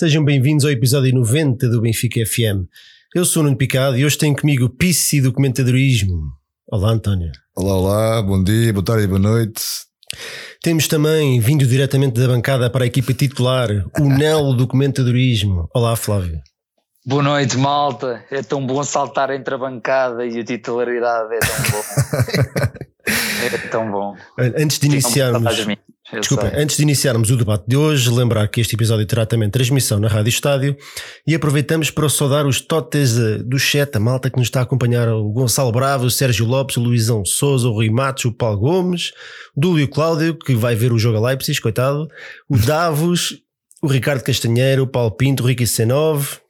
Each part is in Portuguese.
Sejam bem-vindos ao episódio 90 do Benfica FM. Eu sou o Nuno Picado e hoje tenho comigo o Pissi do Comentadorismo. Olá, António. Olá, olá, bom dia, boa tarde e boa noite. Temos também, vindo diretamente da bancada para a equipa titular, o Nelo do Comentadorismo. Olá, Flávio. Boa noite, malta. É tão bom saltar entre a bancada e a titularidade. É tão bom. é tão bom. Antes de iniciarmos. Desculpa, antes de iniciarmos o debate de hoje, lembrar que este episódio terá também transmissão na Rádio Estádio e aproveitamos para saudar os totes eh, do chat, a malta que nos está a acompanhar, o Gonçalo Bravo, o Sérgio Lopes, o Luizão Souza, o Rui Matos, o Paulo Gomes, o Dúlio Cláudio, que vai ver o jogo a Leipzig, coitado, o Davos, o Ricardo Castanheiro, o Paulo Pinto, o Ricky C9,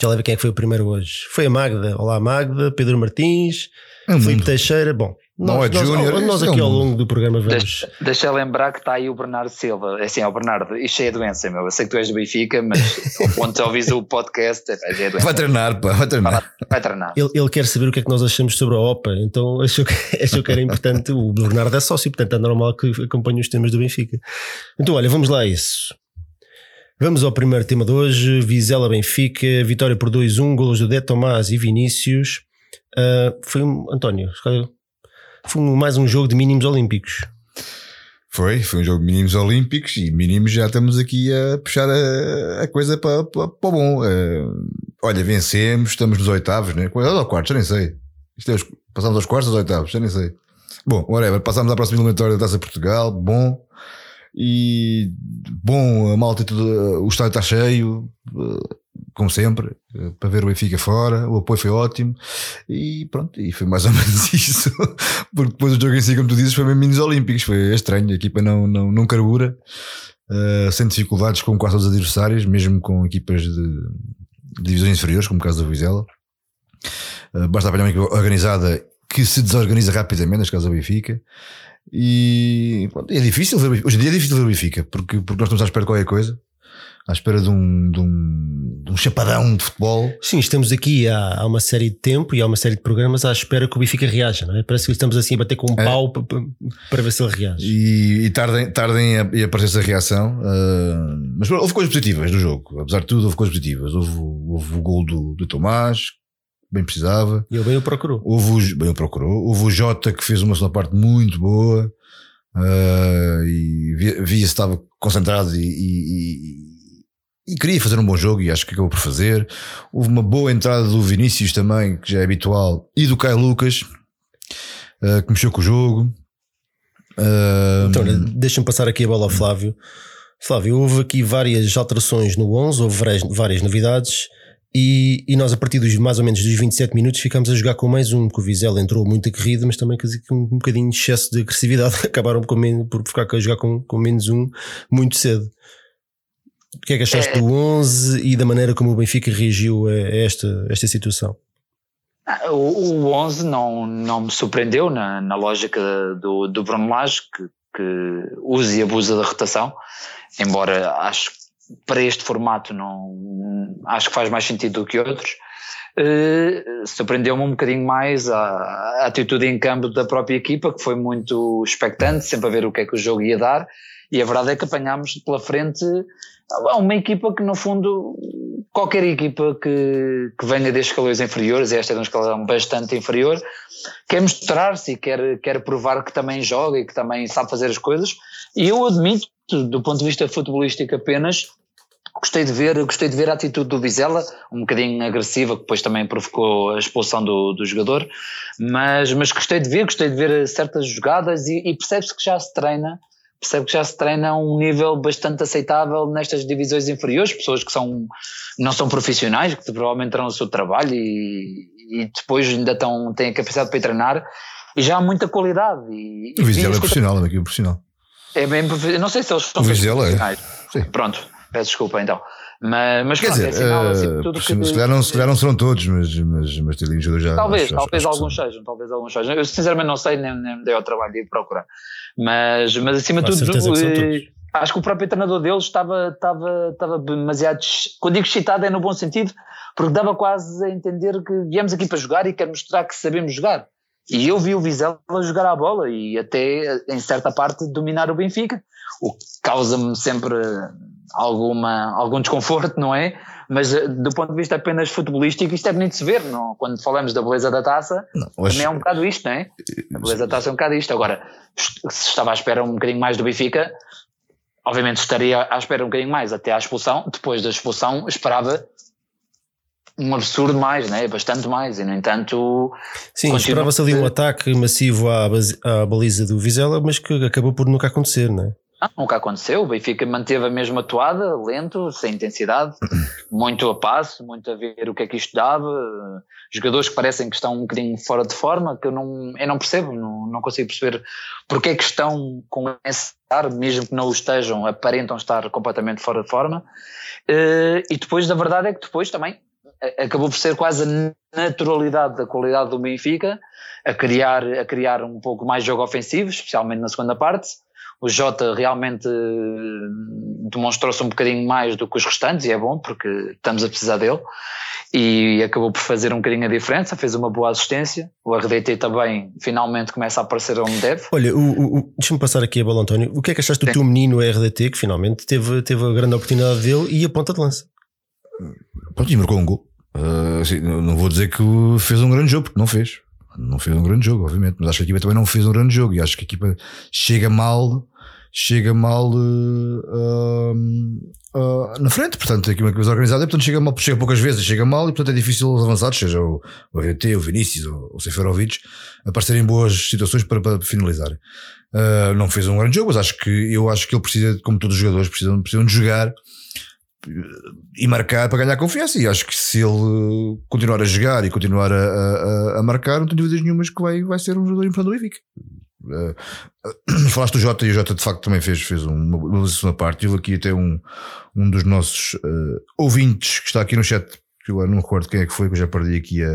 já lá ver quem é que foi o primeiro hoje. Foi a Magda. Olá, Magda. Pedro Martins. É Felipe Teixeira. Bom, não nós, é Júnior. Nós, nós aqui é ao longo do programa vamos. Deixa, deixa lembrar que está aí o Bernardo Silva. É assim, é o Bernardo, isto é doença, meu. Eu sei que tu és do Benfica, mas quando ouvis o podcast, é, é doença. Vai treinar, pá, vai treinar. Vai, treinar. Ele, ele, quer saber o que é que nós achamos sobre a OPA, então achou que, achou que era importante. o Bernardo é sócio, portanto é normal que acompanhe os temas do Benfica. Então, olha, vamos lá a isso. Vamos ao primeiro tema de hoje: Vizela Benfica, vitória por 2-1, golos do De Tomás e Vinícius. Uh, foi um, António, foi mais um jogo de mínimos olímpicos. Foi, foi um jogo de mínimos olímpicos e mínimos já estamos aqui a puxar a, a coisa para, para, para o bom. Uh, olha, vencemos, estamos nos oitavos, né? É o quarto? Já nem sei. Isto é os, passamos aos quartos, aos oitavos, já nem sei. Bom, whatever, passamos à próxima eliminatória da Taça Portugal, bom. E bom, a malta, tudo, o estádio está cheio, eh, como sempre, eh, para ver o Benfica fora. O apoio foi ótimo e pronto, e foi mais ou menos isso. Porque depois o jogo em si, como tu dizes, foi bem minis olímpicos. Foi estranho, a equipa não, não, não carbura, uh, sem dificuldades com quase todos os adversários, mesmo com equipas de, de divisões inferiores, como o caso da Vizela. Uh, basta apanhar uma equipa organizada que se desorganiza rapidamente, neste caso da Benfica. E pronto, é difícil ver, hoje em dia é difícil ver o Benfica, porque, porque nós estamos à espera de qualquer coisa, à espera de um, de um, de um chapadão de futebol. Sim, estamos aqui há, há, uma série de tempo e há uma série de programas à espera que o Benfica reaja, não é? Parece que estamos assim a bater com um é. pau para, para ver se ele reage. E, e tardem, tardem a, a aparecer essa reação, uh, mas houve coisas positivas no jogo, apesar de tudo, houve coisas positivas. Houve, houve o gol do, do Tomás, bem precisava. E ele bem o procurou. Houve o, bem o procurou. Houve o Jota que fez uma segunda parte muito boa. Uh, e via-se estava concentrado e, e, e, queria fazer um bom jogo e acho que acabou por fazer. Houve uma boa entrada do Vinícius também, que já é habitual, e do Caio Lucas, uh, que mexeu com o jogo. Uh, então, deixa-me passar aqui a bola ao Flávio. Flávio, houve aqui várias alterações no 11, houve várias, várias novidades. E, e, nós, a partir dos mais ou menos dos 27 minutos, ficámos a jogar com mais um, que o Vizela entrou muito corrida, mas também com um, um bocadinho de excesso de agressividade. Acabaram menos, por ficar a jogar com, com menos um muito cedo. O que é que achaste é... do 11 e da maneira como o Benfica reagiu a esta, esta situação? Ah, o, o 11 não, não me surpreendeu na, na lógica do, do Bruno Lage, que, que usa e abusa da rotação, embora acho para este formato não acho que faz mais sentido do que outros. Uh, surpreendeu-me um bocadinho mais a, a, atitude em campo da própria equipa, que foi muito expectante, sempre a ver o que é que o jogo ia dar, e a verdade é que apanhámos pela frente uma equipa que no fundo qualquer equipa que, que venha destes escalões inferiores, e esta é de um escalão bastante inferior, quer mostrar-se e quer, quer provar que também joga e que também sabe fazer as coisas, e eu admito, do ponto de vista futebolístico apenas, Gostei de ver, gostei de ver a atitude do Vizela, um bocadinho agressiva, que depois também provocou a expulsão do, do jogador, mas, mas gostei de ver, gostei de ver certas jogadas e, e percebe-se que já se treina, percebe que já se treina a um nível bastante aceitável nestas divisões inferiores, pessoas que são, não são profissionais, que provavelmente terão o seu trabalho e, e depois ainda estão, têm a capacidade para ir treinar e já há muita qualidade. E, o Vizela é profissional, é profissional. É bem Não sei se eles são o Vizela é. Sim. Pronto. Peço desculpa então. Mas, mas Quer pronto, dizer, é sinal, assim, eh, tudo se, que, se, calhar não, se calhar não serão todos, mas, mas, mas tem jogadores já. Talvez, acho, talvez acho alguns sejam, talvez alguns sejam. Eu sinceramente não sei, nem, nem me dei ao trabalho de ir procurar. Mas, mas acima de tudo, eh, acho que o próprio treinador deles estava, estava, estava demasiado. Quando digo excitado é no bom sentido, porque dava quase a entender que viemos aqui para jogar e quer mostrar que sabemos jogar. E eu vi o Vizela jogar a bola e até em certa parte dominar o Benfica, o que causa-me sempre alguma, algum desconforto, não é? Mas eh, do ponto de vista apenas futebolístico, isto é bonito de se ver, não? quando falamos da beleza da taça, não, hoje... também é um bocado isto, não é? A beleza da taça é um bocado isto. Agora, se estava à espera um bocadinho mais do Benfica, obviamente estaria à espera um bocadinho mais até à expulsão, depois da expulsão esperava um absurdo mais, né? bastante mais, e no entanto. Sim, esperava-se ali um ataque massivo à, à, baliza do Vizela, mas que acabou por nunca acontecer, não é? Não, nunca aconteceu. O Benfica manteve a mesma atuada, lento, sem intensidade, muito a passo, muito a ver o que é que isto dava. Jogadores que parecem que estão um bocadinho fora de forma, que eu não, eu não percebo, não, não consigo perceber porque é que estão com esse ar, mesmo que não o estejam, aparentam estar completamente fora de forma. Eh, e depois, a verdade é que depois também acabou por ser quase a naturalidade da qualidade do Benfica a criar, a criar um pouco mais jogo ofensivo, especialmente na segunda parte. O Jota realmente eh, demonstrou-se um bocadinho mais do que os restantes e é bom porque estamos a precisar dele e acabou por fazer um bocadinho a diferença, fez uma boa assistência. O RDT também finalmente começa a aparecer onde deve. Olha, o, o, deixa-me passar aqui a bola, António. O que é que achaste do teu menino RDT que finalmente teve, teve a grande oportunidade dele e a ponta de lança? Pronto, e marcou um gol. Uh, assim, não vou dizer que fez um grande jogo, porque não fez. Não fez um grande jogo, obviamente, mas acho que a equipa também não fez um grande jogo e acho que a equipa chega mal, chega mal uh, uh, na frente, portanto, aqui uma coisa organizada, portanto, chega mal, chega poucas vezes, chega mal e, portanto, é difícil os avançados, seja o, o o Vinícius ou o Seferovic, aparecerem em boas situações para, para finalizar. não fez um grande jogo, mas acho que eu acho que ele precisa, como todos os jogadores, precisam, precisam de jogar e marcar para ganhar confiança. E acho que se ele continuar a jogar e continuar a, a, a marcar, não tenho dúvidas nenhumas que vai, vai ser um jogador importante do Benfica. Uh, falaste do Jota e o Jota de facto também fez, fez uma, segunda parte. Tive aqui até um, um dos nossos uh, ouvintes que está aqui no chat que eu não recordo quem é que foi, que eu já perdi aqui a,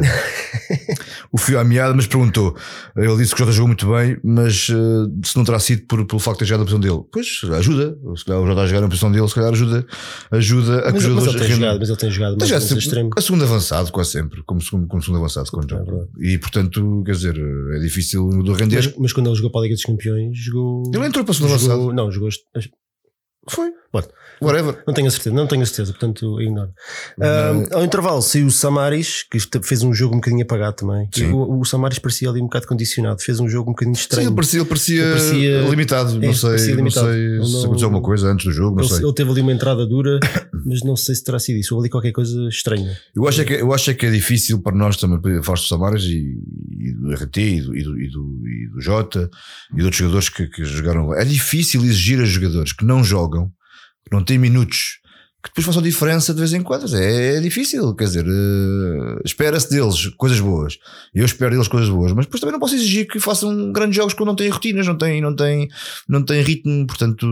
o fio à meada, mas perguntou. Ele disse que o Jota jogou muito bem, mas uh, se não terá sido por, pelo facto de ter jogado a posição dele. Pois, ajuda. Se calhar o Jota a jogar na posição dele, se calhar ajuda, ajuda a que os jogadores. Mas ele, tem jogado, mas ele tem jogado mais extremo. A segundo avançado, quase sempre, como segundo, como segundo avançado. Quando é e portanto, quer dizer, é difícil do render. Mas, mas, quando ele jogou para a Liga dos Campeões, jogou. Ele entrou para o segundo jogou, avançado. Não, jogou. Foi. Bom, Whatever. Não tenho a certeza, não tenho a certeza, portanto ignoro. Uh, ao intervalo saiu o Samaris, que fez um jogo um bocadinho apagado também. O, o, Samaris parecia ali um bocado condicionado, fez um jogo um bocadinho estranho. Sim, ele parecia, ele parecia, ele parecia limitado. É, não sei, limitado. não sei se aconteceu alguma coisa antes do jogo. Não ele, sei. ele teve ali uma entrada dura, mas não sei se terá sido isso. Houve ali qualquer coisa estranha. Eu acho, é que, eu acho é que é difícil para nós também, falar do Samaris e, e, do RT e do, e do, e do, e do Jota e de outros jogadores que, que jogaram. É difícil exigir a jogadores que não jogam, não têm minutos que depois façam diferença de vez em quando. É, é difícil, quer dizer, uh, espera-se deles coisas boas. Eu espero deles coisas boas, mas depois também não posso exigir que façam grandes jogos quando não têm rotinas, não têm, não têm, não têm ritmo. Portanto,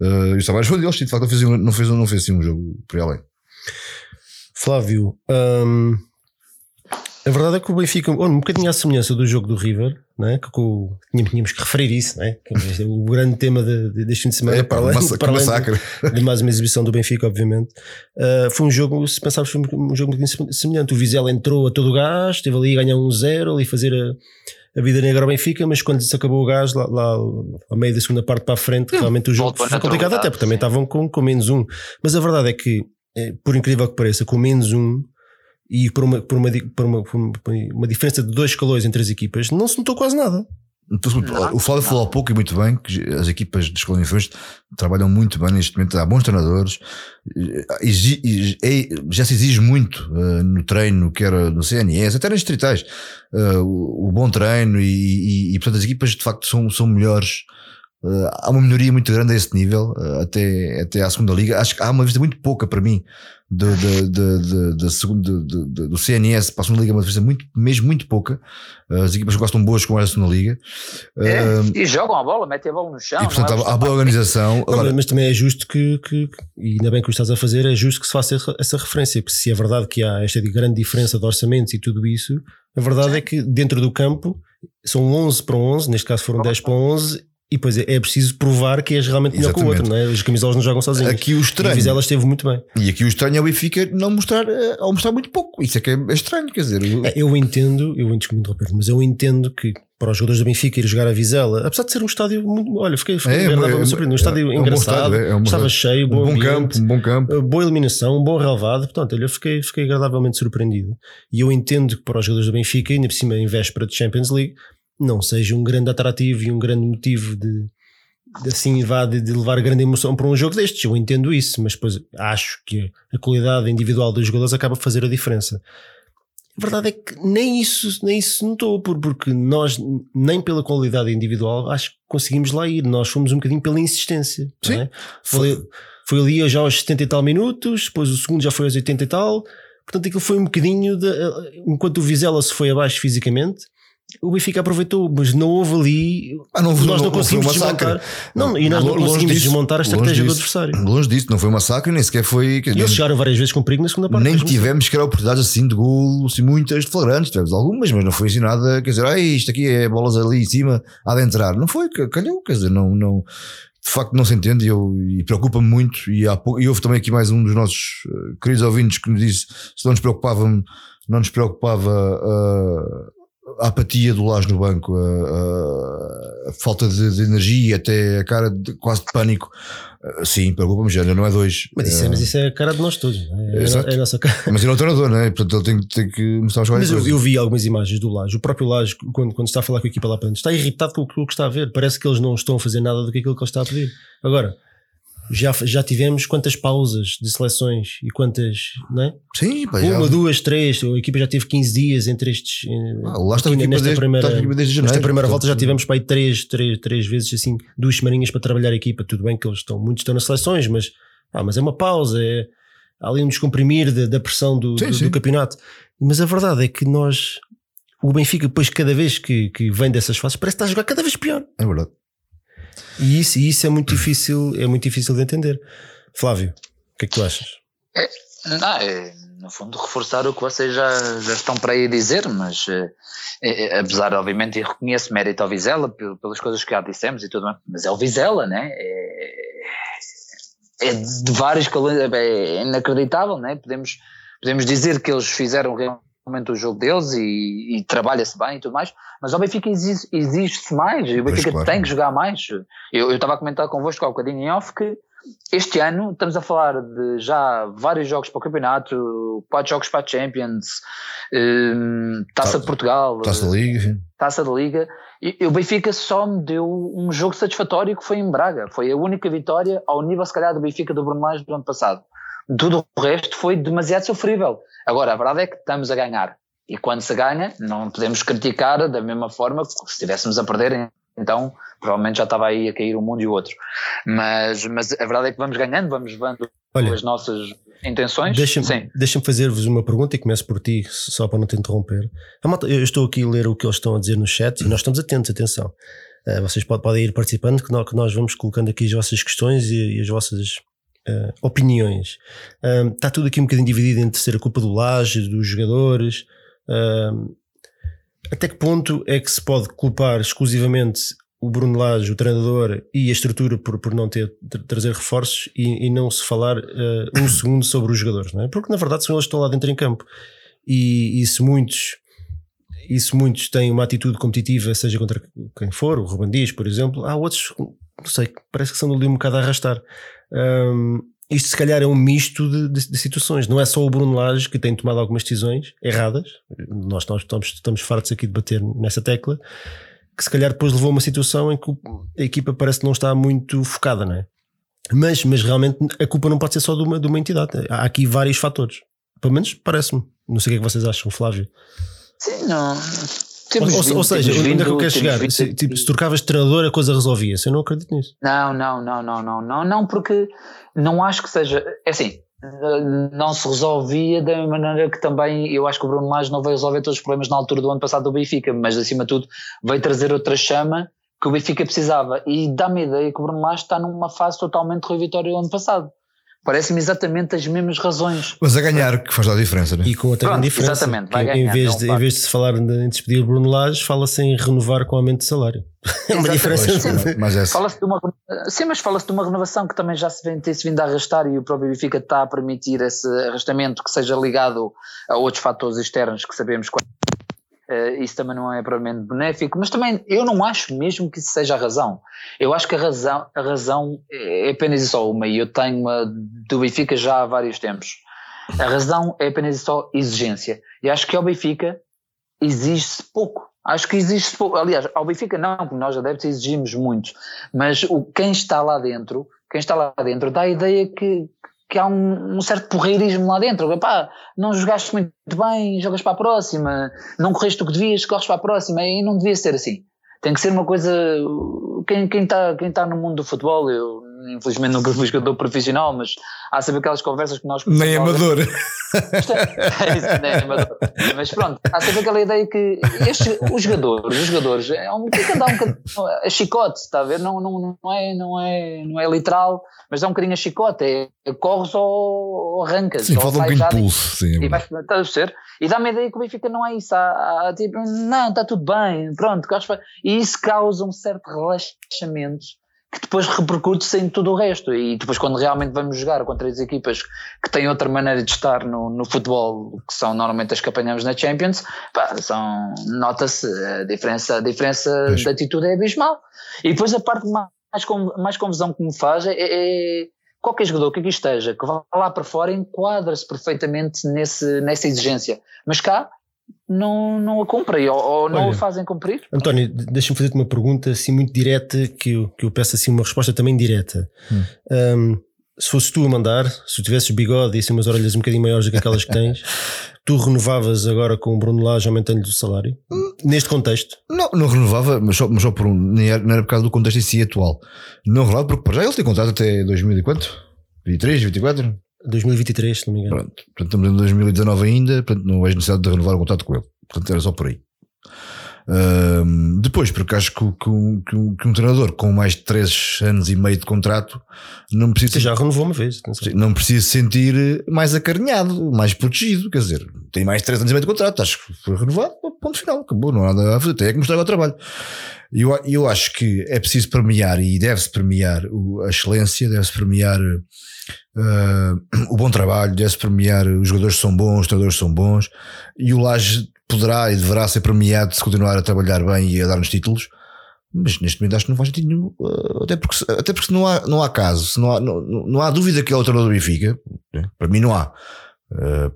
uh, o Tavares foi deles, de facto, não fez, não fez, não fez assim um jogo por além. Flávio, hum, a verdade é que o Benfica, um bocadinho à semelhança do jogo do River, né? que o, tínhamos que referir isso, né? que é o grande tema de, de, deste fim de semana, é, para além, massa, para além de, de, mais uma exibição do Benfica, obviamente. Uh, foi um jogo, se pensarmos, foi um jogo muito semelhante. O Vizela entrou a todo o gás, esteve ali a ganhar um zero, ali a fazer a, a vida negra ao Benfica, mas quando se acabou o gás, lá, lá a meio da segunda parte para a frente, hum, realmente o jogo foi complicado, até porque também estavam com, com menos um. Mas a verdade é que, eh, por incrível que pareça, com menos um e por uma, por uma, por uma, por uma diferença de dois escalões entre as equipas, não se notou quase nada. O Flávio falou há pouco e muito bem que as equipas de escola inferiores trabalham muito bem neste momento. Há bons treinadores, é, já se exige muito uh, no treino, quer no CNS, até nas distritais, o, o, bom treino e, e, e, portanto as equipas de facto são, são melhores. Uh, há uma melhoria muito grande a esse nível, até, até à segunda liga. Acho que há uma vista muito pouca para mim do, do, do, do, segundo, do, CNS para a segunda liga, uma diferença muito, mesmo muito pouca. As equipas gostam boas com a segunda liga. É, uh, e jogam a bola, metem a bola no chão. E portanto há, há boa organização. Não, Agora, mas também é justo que, que, e ainda bem que o estás a fazer, é justo que se faça essa referência, porque se é verdade que há esta grande diferença de orçamentos e tudo isso, a verdade é que dentro do campo são 11 para 11, neste caso foram 10 para 11, E depois é, é preciso provar que és realmente melhor que o outro, não é? As camisolas não jogam sozinhas. Aqui o estranho. E a Vizela esteve muito bem. E aqui o estranho é o Benfica não mostrar, eh, ao mostrar muito pouco. Isso é que é estranho, quer dizer. Eu, é, eu entendo, eu interromper, mas eu entendo que para os jogadores do Benfica ir jogar a Vizela, apesar de ser um estádio muito. Olha, fiquei, fiquei é, é, surpreendido. Um estádio é, engraçado, é um estava cheio, um bom, ambiente, campo, um bom campo, eh, boa iluminação, um bom relevado. Portanto, eu fiquei, fiquei agradavelmente surpreendido. E eu entendo que para os jogadores do Benfica, ainda por cima em véspera de Champions League, não seja um grande atrativo e um grande motivo de assim vá de, de, levar grande emoção para um jogo destes. Eu entendo isso, mas depois acho que a qualidade individual dos jogadores acaba a fazer a diferença. A verdade é que nem isso, nem isso notou, porque nós, nem pela qualidade individual, acho que conseguimos lá ir. Nós fomos um bocadinho pela insistência. Sim. É? Foi, foi ali já aos 70 e tal minutos, depois o segundo já foi aos 80 e tal. Portanto, aquilo foi um bocadinho de, enquanto o Vizela se foi abaixo fisicamente o Benfica aproveitou, mas não houve ali. Ah, não, nós não, não conseguimos desmontar. Não, e nós não conseguimos disso, desmontar a estratégia do adversário. Longe disso, não foi um massacre, nem sequer foi. E eles chegaram várias vezes com perigo na segunda parte. Nem tivemos sequer oportunidades assim de gol, assim, muitas flagrantes. Tivemos algumas, mas não foi assim nada. Quer dizer, ah, isto aqui é bolas ali em cima, há de entrar. Não foi, calhou, quer dizer, não. não de facto não se entende e, eu, e preocupa-me muito. E, há, e houve também aqui mais um dos nossos uh, queridos ouvintes que nos disse se não nos preocupava, não nos preocupava uh, a apatia do Lage no banco, a, a, falta de, de, energia, até a cara de, quase de pânico. Uh, sim, preocupa-me já, não é dois. Mas isso, é, mas isso é a cara de nós todos, é? É, é, a nossa cara. Mas ele é o treinador, não é? Portanto, ele tem, tem que mostrar as coisas. Mas eu, eu, vi algumas imagens do Lage, o próprio Lage, quando, quando está a falar com a equipa lá para dentro, está irritado com o que está a ver. Parece que eles não estão a fazer nada do que aquilo que ele está a pedir. Agora, já, já tivemos quantas pausas de seleções e quantas, não é? Sim, pá, Uma, já... duas, três. A equipa já teve 15 dias entre estes. Eh, ah, lá está nesta desde, primeira, janeiro, nesta primeira volta já tivemos para aí três, três, três vezes assim, duas semaninhas para trabalhar a equipa. Tudo bem que eles estão, muitos estão nas seleções, mas, ah, mas é uma pausa, é ali um descomprimir da, da pressão do, sim, do, sim. do campeonato. Mas a verdade é que nós, o Benfica, depois, cada vez que, que vem dessas fases, parece que está a jogar cada vez pior. É verdade. E isso, e isso é muito difícil, é muito difícil de entender. Flávio, o que é que tu achas? É, não, é, no fundo, reforçar o que vocês já, já estão para aí dizer, mas é, é, apesar, obviamente, e reconheço mérito ao Vizela pelas coisas que já dissemos e tudo mais, mas é o Vizela, né? É, é de vários é inacreditável, né? Podemos, podemos dizer que eles fizeram realmente o jogo deles e, e trabalha-se bem e tudo mais, mas ao Benfica exige-se mais, e o Benfica claro. tem que jogar mais. Eu estava a comentar convosco há um bocadinho em off que este ano estamos a falar de já vários jogos para o campeonato, quatro jogos para a Champions, um, Taça de Portugal, Taça da Liga, Taça da Liga. E o Benfica só me deu um jogo satisfatório que foi em Braga. Foi a única vitória ao nível, se calhar, do Benfica do Bruno Lage do ano passado. Tudo o resto foi demasiado sofrível. Agora, a verdade é que estamos a ganhar. E quando se ganha, não podemos criticar da mesma forma que se estivéssemos a perder, então provavelmente já estava aí a cair um mundo e o outro. Mas, mas a verdade é que vamos ganhando, vamos levando Olha, as nossas intenções. Deixa-me deixa fazer-vos uma pergunta e começo por ti, só para não te interromper. Eu estou aqui a ler o que eles estão a dizer no chat e nós estamos atentos, atenção. Eh, vocês podem ir participando, que nós vamos colocando aqui as vossas questões e as vossas uh, opiniões. Uh, está tudo aqui um bocadinho dividido entre ser a culpa do laje, dos jogadores. Uh, até que ponto é que se pode culpar exclusivamente o Bruno Lage, o treinador e a estrutura por, por não ter trazer reforços e, e não se falar um segundo sobre os jogadores, não é? Porque na verdade são eles que estão lá dentro em campo e, e se muitos e se muitos têm uma atitude competitiva, seja contra quem for, o Ruben Dias, por exemplo, há outros, não sei, parece que são ali um bocado a arrastar. Um, isto se calhar é um misto de, de, de, situações. Não é só o Bruno Lage que tem tomado algumas decisões erradas. Nós, estamos, estamos fartos aqui de bater nessa tecla. Que se calhar depois levou a uma situação em que a equipa parece que não está muito focada, não é? Mas, mas realmente a culpa não pode ser só de uma, de uma entidade. Há aqui vários fatores. Pelo menos parece-me. Não sei o que é que vocês acham, Flávio. Sim, não. Temos ou, vindo, ou seja, onde é que eu quero chegar? Se, tipo, se trocavas de treinador, a coisa resolvia-se. Eu não acredito nisso. Não, não, não, não, não, não, não, porque não acho que seja. É assim, não se resolvia da maneira que também eu acho que o Bruno Lage não veio resolver todos os problemas na altura do ano passado do Benfica, mas acima de tudo veio trazer outra chama que o Benfica precisava. E dá-me a ideia que o Bruno Lage está numa fase totalmente Rui Vitória do ano passado. Parece-me exatamente as mesmas razões. Mas a ganhar, que faz a diferença, né? E com outra grande diferença. Exatamente, vai ganhar, em, vez de, em vez de se falar em despedir Bruno Lage, fala-se em renovar com aumento de salário. É uma diferença. Sim, mas é fala de uma, sim, mas fala-se de uma renovação que também já se vem, tem-se vindo a arrastar e o próprio Benfica está a permitir esse arrastamento que seja ligado a outros fatores externos que sabemos quais isso também não é propriamente benéfico, mas também eu não acho mesmo que isso seja a razão. Eu acho que a razão, a razão é apenas e só uma, e eu tenho uma do Benfica já há vários tempos. A razão é apenas e só exigência. E acho que ao Benfica exige-se pouco. Acho que exige pouco. Aliás, ao Benfica não, porque nós adeptos exigimos muito. Mas o, quem está lá dentro, quem está lá dentro dá a ideia que, que há um, um, certo porreirismo lá dentro. Epá, não jogaste muito bem, jogas para a próxima, não correste o que devias, corres para a próxima, e não devia ser assim. Tem que ser uma coisa. Quem, está quem tá no mundo do futebol, eu infelizmente nunca fui jogador profissional, mas há sempre aquelas conversas que nós. Nem amador. É, isso, nem amador. Mas pronto, há sempre aquela ideia que estes, os jogadores, os jogadores, é um, tem que andar um bocadinho a chicote, está a ver? Não, não, não, é, não, é, não é literal, mas é um bocadinho a chicote, é, corres ou, arrancas. Sim, falta um bocadinho de pulso. Sim, e, vai, está a ser? e dá-me a ideia que o Benfica não é isso. Há, há, tipo, não, está tudo bem, pronto. E isso causa um certo relaxamento que depois repercute-se em tudo o resto. E depois, quando realmente vamos jogar contra as equipas que têm outra maneira de estar no, no futebol, que são normalmente as que apanhamos na Champions, são, nota-se a diferença, a diferença de atitude é abismal. E depois a parte mais, mais confusão que me faz é, é qualquer jogador que aqui esteja, que vá lá para fora, enquadra-se perfeitamente nesse, nessa exigência. Mas cá, não, não a cumprem ou, ou não Olha, a fazem cumprir. António, deixa-me fazer-te uma pergunta assim muito direta que eu, que eu peço assim uma resposta também direta. Hum. Um, se fosse tu a mandar, se tu tivesses bigode e assim umas orelhas um bocadinho maiores do que aquelas que tens, tu renovavas agora com o Bruno Lage aumentando-lhe o salário? Hum. Neste contexto? Não, não renovava, mas só, mas só por um, não era, não era por causa do contexto em si atual. Não renovava porque para já ele tem contrato até 2000 e quanto? 23, 24? 2023, se não me engano. Pronto, portanto estamos em 2019 ainda, portanto não vejo necessidade de renovar o contrato com ele. Portanto era só por aí. Depois, porque acho que, que, que, que, um treinador com mais de 3 anos e meio de contrato não precisa. Você já renovou uma vez, não precisa se sentir mais acarinhado, mais protegido. Quer dizer, tem mais de 3 anos e meio de contrato, acho que foi renovado, ponto final, acabou, não há nada a fazer, tem é que mostrar o trabalho. Eu, eu acho que é preciso premiar e deve-se premiar a excelência, deve-se premiar uh, o bom trabalho, deve-se premiar os jogadores que são bons, os treinadores são bons, e o Laje poderá e deverá ser premiado se continuar a trabalhar bem e a dar-nos títulos. Mas neste momento acho que não faz sentido nenhum, uh, até porque, até porque não, há, não há caso, não, há, não, não há dúvida que é o treinador do Benfica, né? para mim não há. Uh,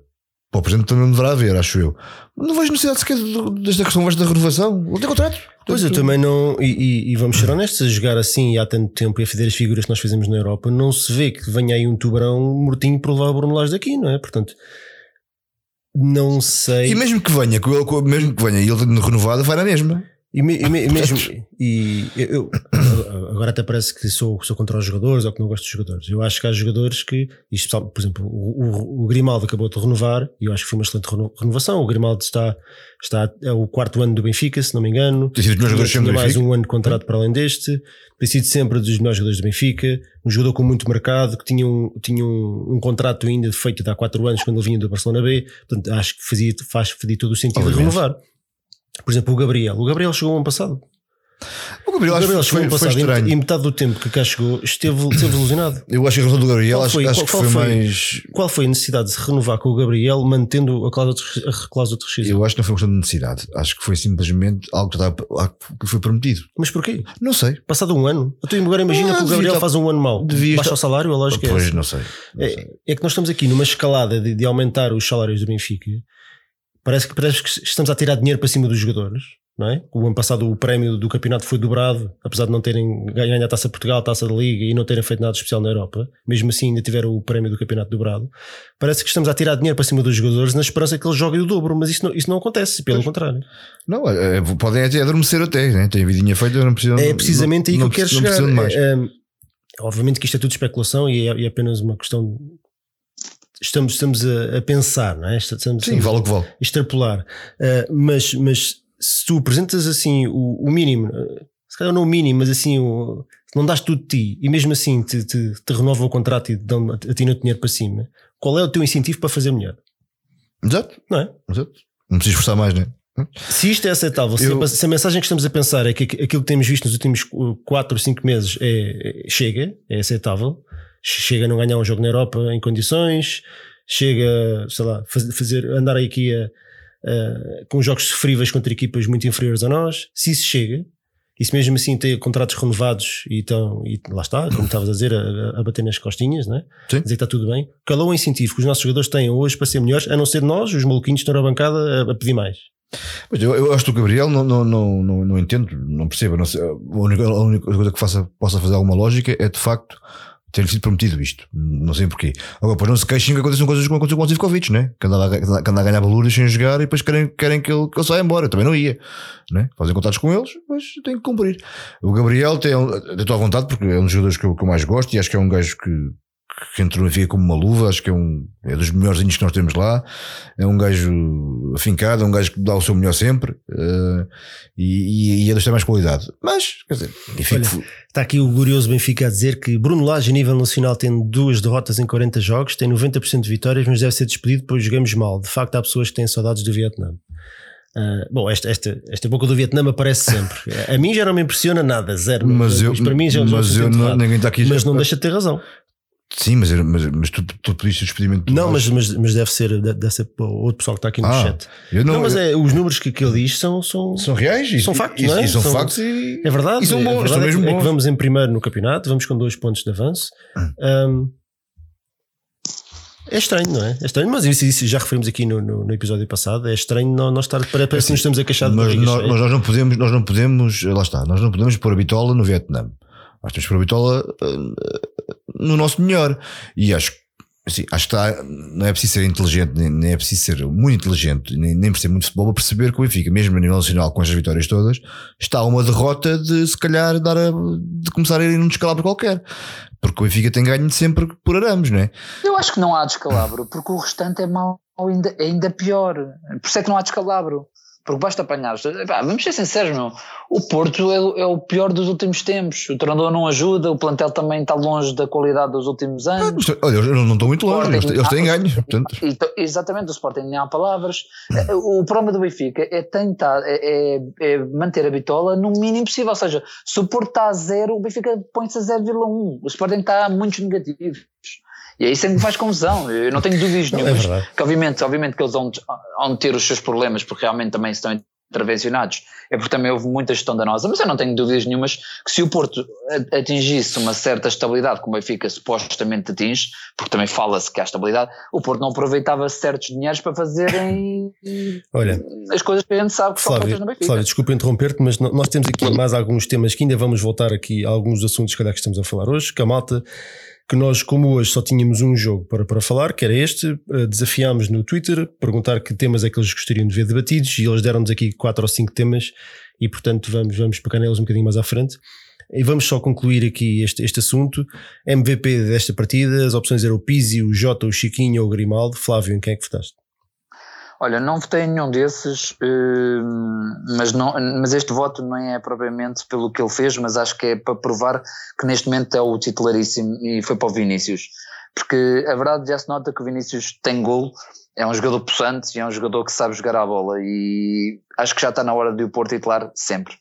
para o Presidente também deverá haver, acho eu. Não vejo necessidade sequer desta questão da renovação. Ele tem contrato. Pois eu também não, e, e, vamos ser honestos, a jogar assim há tanto tempo e a fazer as figuras que nós fizemos na Europa, não se vê que venha aí um tubarão mortinho por levar o Bruno Lage daqui, não é? Portanto, não sei. E mesmo que venha, mesmo que venha e ele renovado, vai na mesma. E, me, e me, mesmo, e eu, agora até parece que sou, sou contra os jogadores ou que não gosto dos jogadores. Eu acho que há jogadores que, isto, por exemplo, o, o, o Grimaldo acabou de renovar e eu acho que foi uma excelente renovação. O Grimaldo está, está é o quarto ano do Benfica, se não me engano. Tem sido jogadores tinha mais um ano de contrato para além deste. Tem sido sempre dos melhores jogadores do Benfica. Um jogador com muito mercado, que tinha um, tinha um, um contrato ainda feito de há quatro anos quando ele vinha do Barcelona B. Portanto, acho que fazia, faz, fazia todo o sentido de renovar. Por exemplo, o Gabriel. O Gabriel chegou ano passado. O Gabriel, o Gabriel chegou ano passado e, e metade do tempo que cá chegou esteve, esteve ilusionado. Eu acho que a relação do Gabriel qual foi, acho, qual, que foi, foi, mais. Qual foi a necessidade de se renovar com o Gabriel mantendo a cláusula de, a cláusula de rescisão? Eu acho que não foi uma questão de necessidade. Acho que foi simplesmente algo que, estava, que foi prometido. Mas porquê? Não sei. Passado um ano. Então agora imagina ah, que o Gabriel faz um ano mau. Baixa estar... o salário, a lógica pois, é Pois, não sei. Não é, sei. É, que nós estamos aqui numa escalada de, de aumentar os salários do Benfica. Parece que, parece que estamos a tirar dinheiro para cima dos jogadores não é? O ano passado o prémio do campeonato foi dobrado, apesar de não terem ganho a Taça Portugal, a Taça da Liga e não terem feito nada especial na Europa. Mesmo assim, ainda tiveram o prémio do campeonato dobrado. Parece que estamos a tirar dinheiro para cima dos jogadores na esperança que eles joguem o dobro, mas isso não, isso não acontece, pelo pois. contrário. Não, é, é, podem até adormecer até, né? tem a vidinha feita, não precisam. É precisamente não, aí que eu quero chegar. É, é, obviamente que isto é tudo especulação e é, é apenas uma questão estamos, estamos a, a, pensar, não é? Estamos, Sim, vale o que vale. Extrapolar. Uh, mas, mas se tu apresentas assim o, o mínimo, se calhar não o mínimo, mas assim, o, não dás tudo de ti e mesmo assim te, te, te renovam o contrato e dão a, ti no dinheiro para cima, qual é o teu incentivo para fazer melhor? Exato. Não é? Exato. Não precisas esforçar mais, não é? Se isto é aceitável, eu... se, a, mensagem que estamos a pensar é que aquilo que temos visto nos últimos 4 ou 5 meses é, é, chega, é aceitável, chega a não ganhar um jogo na Europa em condições, chega, sei lá, fazer, andar aqui a, a, com jogos sofríveis contra equipas muito inferiores a nós, se isso chega, e se mesmo assim tem contratos renovados e, estão, e lá está, como estavas a dizer, a, a, bater nas costinhas, né? Sim. dizer que está tudo bem, qual é o incentivo que os nossos jogadores têm hoje para ser melhores, a não ser nós, os maluquinhos que estão na bancada a, a pedir mais? Mas eu, eu acho que o Gabriel não, não, não, não, não entendo, não percebo. Não sei, a, única, a única coisa que faça, possa fazer alguma lógica é de facto ter sido prometido isto. Não sei porquê. Agora, depois não se queixem que acontecem coisas como aconteceu com o Zivkovic, né? Que anda, a, que anda a ganhar valores sem jogar e depois querem, querem que, ele, que ele saia embora. Eu também não ia. Né? Fazem contatos com eles, mas tem que cumprir. O Gabriel tem, estou à vontade porque é um dos jogadores que eu, que eu mais gosto e acho que é um gajo que, que entrou na FIA como uma luva, acho que é um é dos melhores índios que nós temos lá. É um gajo afincado, é um gajo que dá o seu melhor sempre uh, e, e, é dos que mais qualidade. Mas, quer dizer, enfim. Olha, está aqui o glorioso Benfica a dizer que Bruno Lage, a nível nacional, tem duas derrotas em 40 jogos, tem 90% de vitórias, mas deve ser despedido pois jogamos mal. De facto, há pessoas que têm saudades do Vietnã. Uh, bom, esta, esta, esta boca do Vietnã aparece sempre. a mim já não me impressiona nada, zero. Mas, eu, para mim já, mas eu não, ninguém está aqui. Mas não deixa de ter razão. Sim, mas, mas, mas tu, tu pediste o despedimento Não, mas, mas, mas deve ser, deve ser outro pessoal que está aqui no ah, chat. Não, não mas é, os números que, que ele diz são, são, são reais e são factos. E, não é? são, são, factos e, é verdade. E são bons, é, são mesmo é, bons. É que vamos em primeiro no campeonato, vamos com dois pontos de avanço. Hum. Um, é estranho, não é? É estranho, mas isso, isso já referimos aqui no, no, no, episódio passado. É estranho não, nós estar para parece que nos estamos a queixar de Mas nós, nós, não podemos, nós não podemos, lá está, nós não podemos pôr a bitola no Vietnã. Nós temos que pôr a bitola uh, no nosso melhor. E acho Assim, acho que está, não é preciso ser inteligente, nem, nem é preciso ser muito inteligente, nem, nem perceber muito futebol para perceber que o Benfica, mesmo a nível nacional, com as vitórias todas, está uma derrota de se calhar dar a, de começar a ir num descalabro qualquer. Porque o Benfica tem ganho sempre por arames, não é? Eu acho que não há descalabro, porque o restante é mau ainda, é ainda pior. Por isso é que não há descalabro. Porque basta apanhar. Vamos ser sinceros, meu. O Porto é, é, o pior dos últimos tempos. O treinador não ajuda, o plantel também está longe da qualidade dos últimos anos. Ah, olha, eu não estou muito longe, eles, eles têm ganho. Portanto. Exatamente, o Sporting nem há palavras. O problema do Benfica é tentar, é, é, é, manter a bitola no mínimo possível. Ou seja, se o Porto está a zero, o Benfica põe-se a 0,1. O Sporting está a muitos negativos. E aí sempre me faz confusão. Eu não tenho dúvidas nenhuma. É que obviamente, obviamente que eles vão, vão ter os seus problemas, porque realmente também estão intervencionados. É porque também houve muita gestão danosa, mas eu não tenho dúvidas nenhumas que se o Porto atingisse uma certa estabilidade, como o Benfica supostamente atinge, porque também fala-se que há estabilidade, o Porto não aproveitava certos dinheiros para fazerem Olha, as coisas que a gente sabe que Flávio, são feitas no Benfica. Flávio, desculpa interromper-te, mas nós temos aqui mais alguns temas que ainda vamos voltar aqui a alguns assuntos que estamos a falar hoje, que a malta que nós, como hoje, só tínhamos um jogo para, para falar, que era este, eh, desafiámos no Twitter, perguntar que temas é que eles gostariam de ver debatidos e eles deram-nos aqui quatro ou cinco temas e, portanto, vamos, vamos pegar neles um bocadinho mais à frente. E vamos só concluir aqui este, este assunto. MVP desta partida, as opções eram o Pizzi, o Jota, o Chiquinho ou o Grimaldo. Flávio, em quem é que votaste? Olha, não votei em nenhum desses, hum, mas, não, mas este voto não é propriamente pelo que ele fez, mas acho que é para provar que neste momento é o titularíssimo e foi para o Vinícius. Porque a verdade já se nota que o Vinícius tem gol, é um jogador possante e é um jogador que sabe jogar a bola e acho que já está na hora de o pôr titular sempre.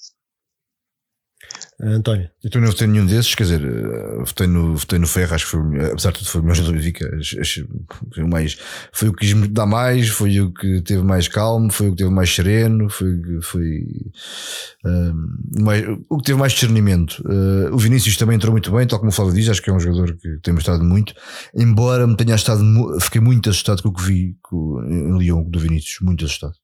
António. Eu também não votei nenhum desses, quer dizer, votei no, votei no Ferro, acho que foi, apesar de tudo, foi o melhor jogador do Benfica. Foi o, mais, foi o que quis me dar mais, foi o que teve mais calmo, foi o que teve mais sereno, foi, foi um, mais, o que teve mais discernimento. Uh, o Vinícius também entrou muito bem, tal como o Flávio diz, acho que é um jogador que tem mostrado muito, embora me tenha estado, fiquei muito assustado com o que vi com, em Lyon do Vinícius, muito assustado.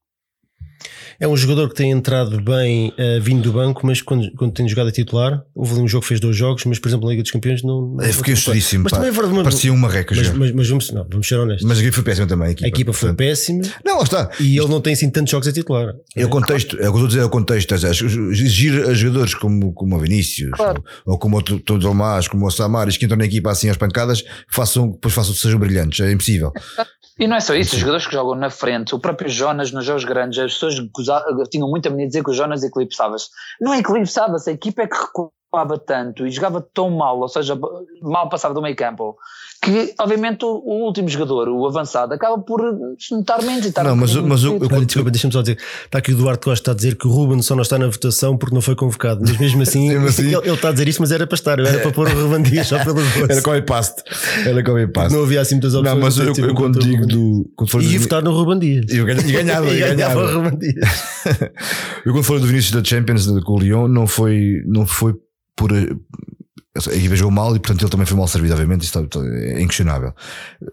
É um jogador que tem entrado bem uh, vindo do banco, mas quando, quando tem jogado a titular, houve ali um jogo que fez dois jogos, mas por exemplo na Liga dos Campeões não. não eu fiquei assustadíssimo. Mas pá, também é verdade, parecia uma reca mas, mas, mas, vamos, não, vamos ser honestos. Mas a equipa foi péssima também. A equipa, a equipa foi portanto. péssima. Não, lá está. E ele não tem assim tantos jogos a titular. É o contexto, é o que eu estou a dizer, é o contexto. Exigir a jogadores como, como o Vinícius, claro. ou, ou, como o Tomás, como o Samaris, que entram na equipa assim às pancadas, façam, depois façam, sejam brilhantes. É impossível. E não é só isso, os jogadores que jogam na frente, o próprio Jonas nos jogos grandes, as pessoas tinham muita mania de dizer que o Jonas eclipsava-se. Não eclipsava-se, a equipa é que recuava tanto e jogava tão mal, ou seja, mal passava do meio campo, que obviamente o, o, último jogador, o avançado, acaba por se notar menos e estar Não, mas, mas eu, eu, desculpa, deixa-me só dizer, está aqui o Duarte Costa a dizer que o Ruben só não está na votação porque não foi convocado, mas mesmo assim, assim ele, ele, está a dizer isto, mas era para estar, era para pôr o Ruben Dias só pelo gosto. Era como e paste, era e paste. Não havia assim muitas opções. Não, mas eu, eu, eu quando digo do. Quando e ia votar no Ruben Dias. E, ganhava, e ganhava. o Ruben Dias. eu quando falei do Vinícius da Champions com o Lyon, não foi, não foi por a equipa jogou mal e portanto ele também foi mal servido, obviamente, isso é inquestionável.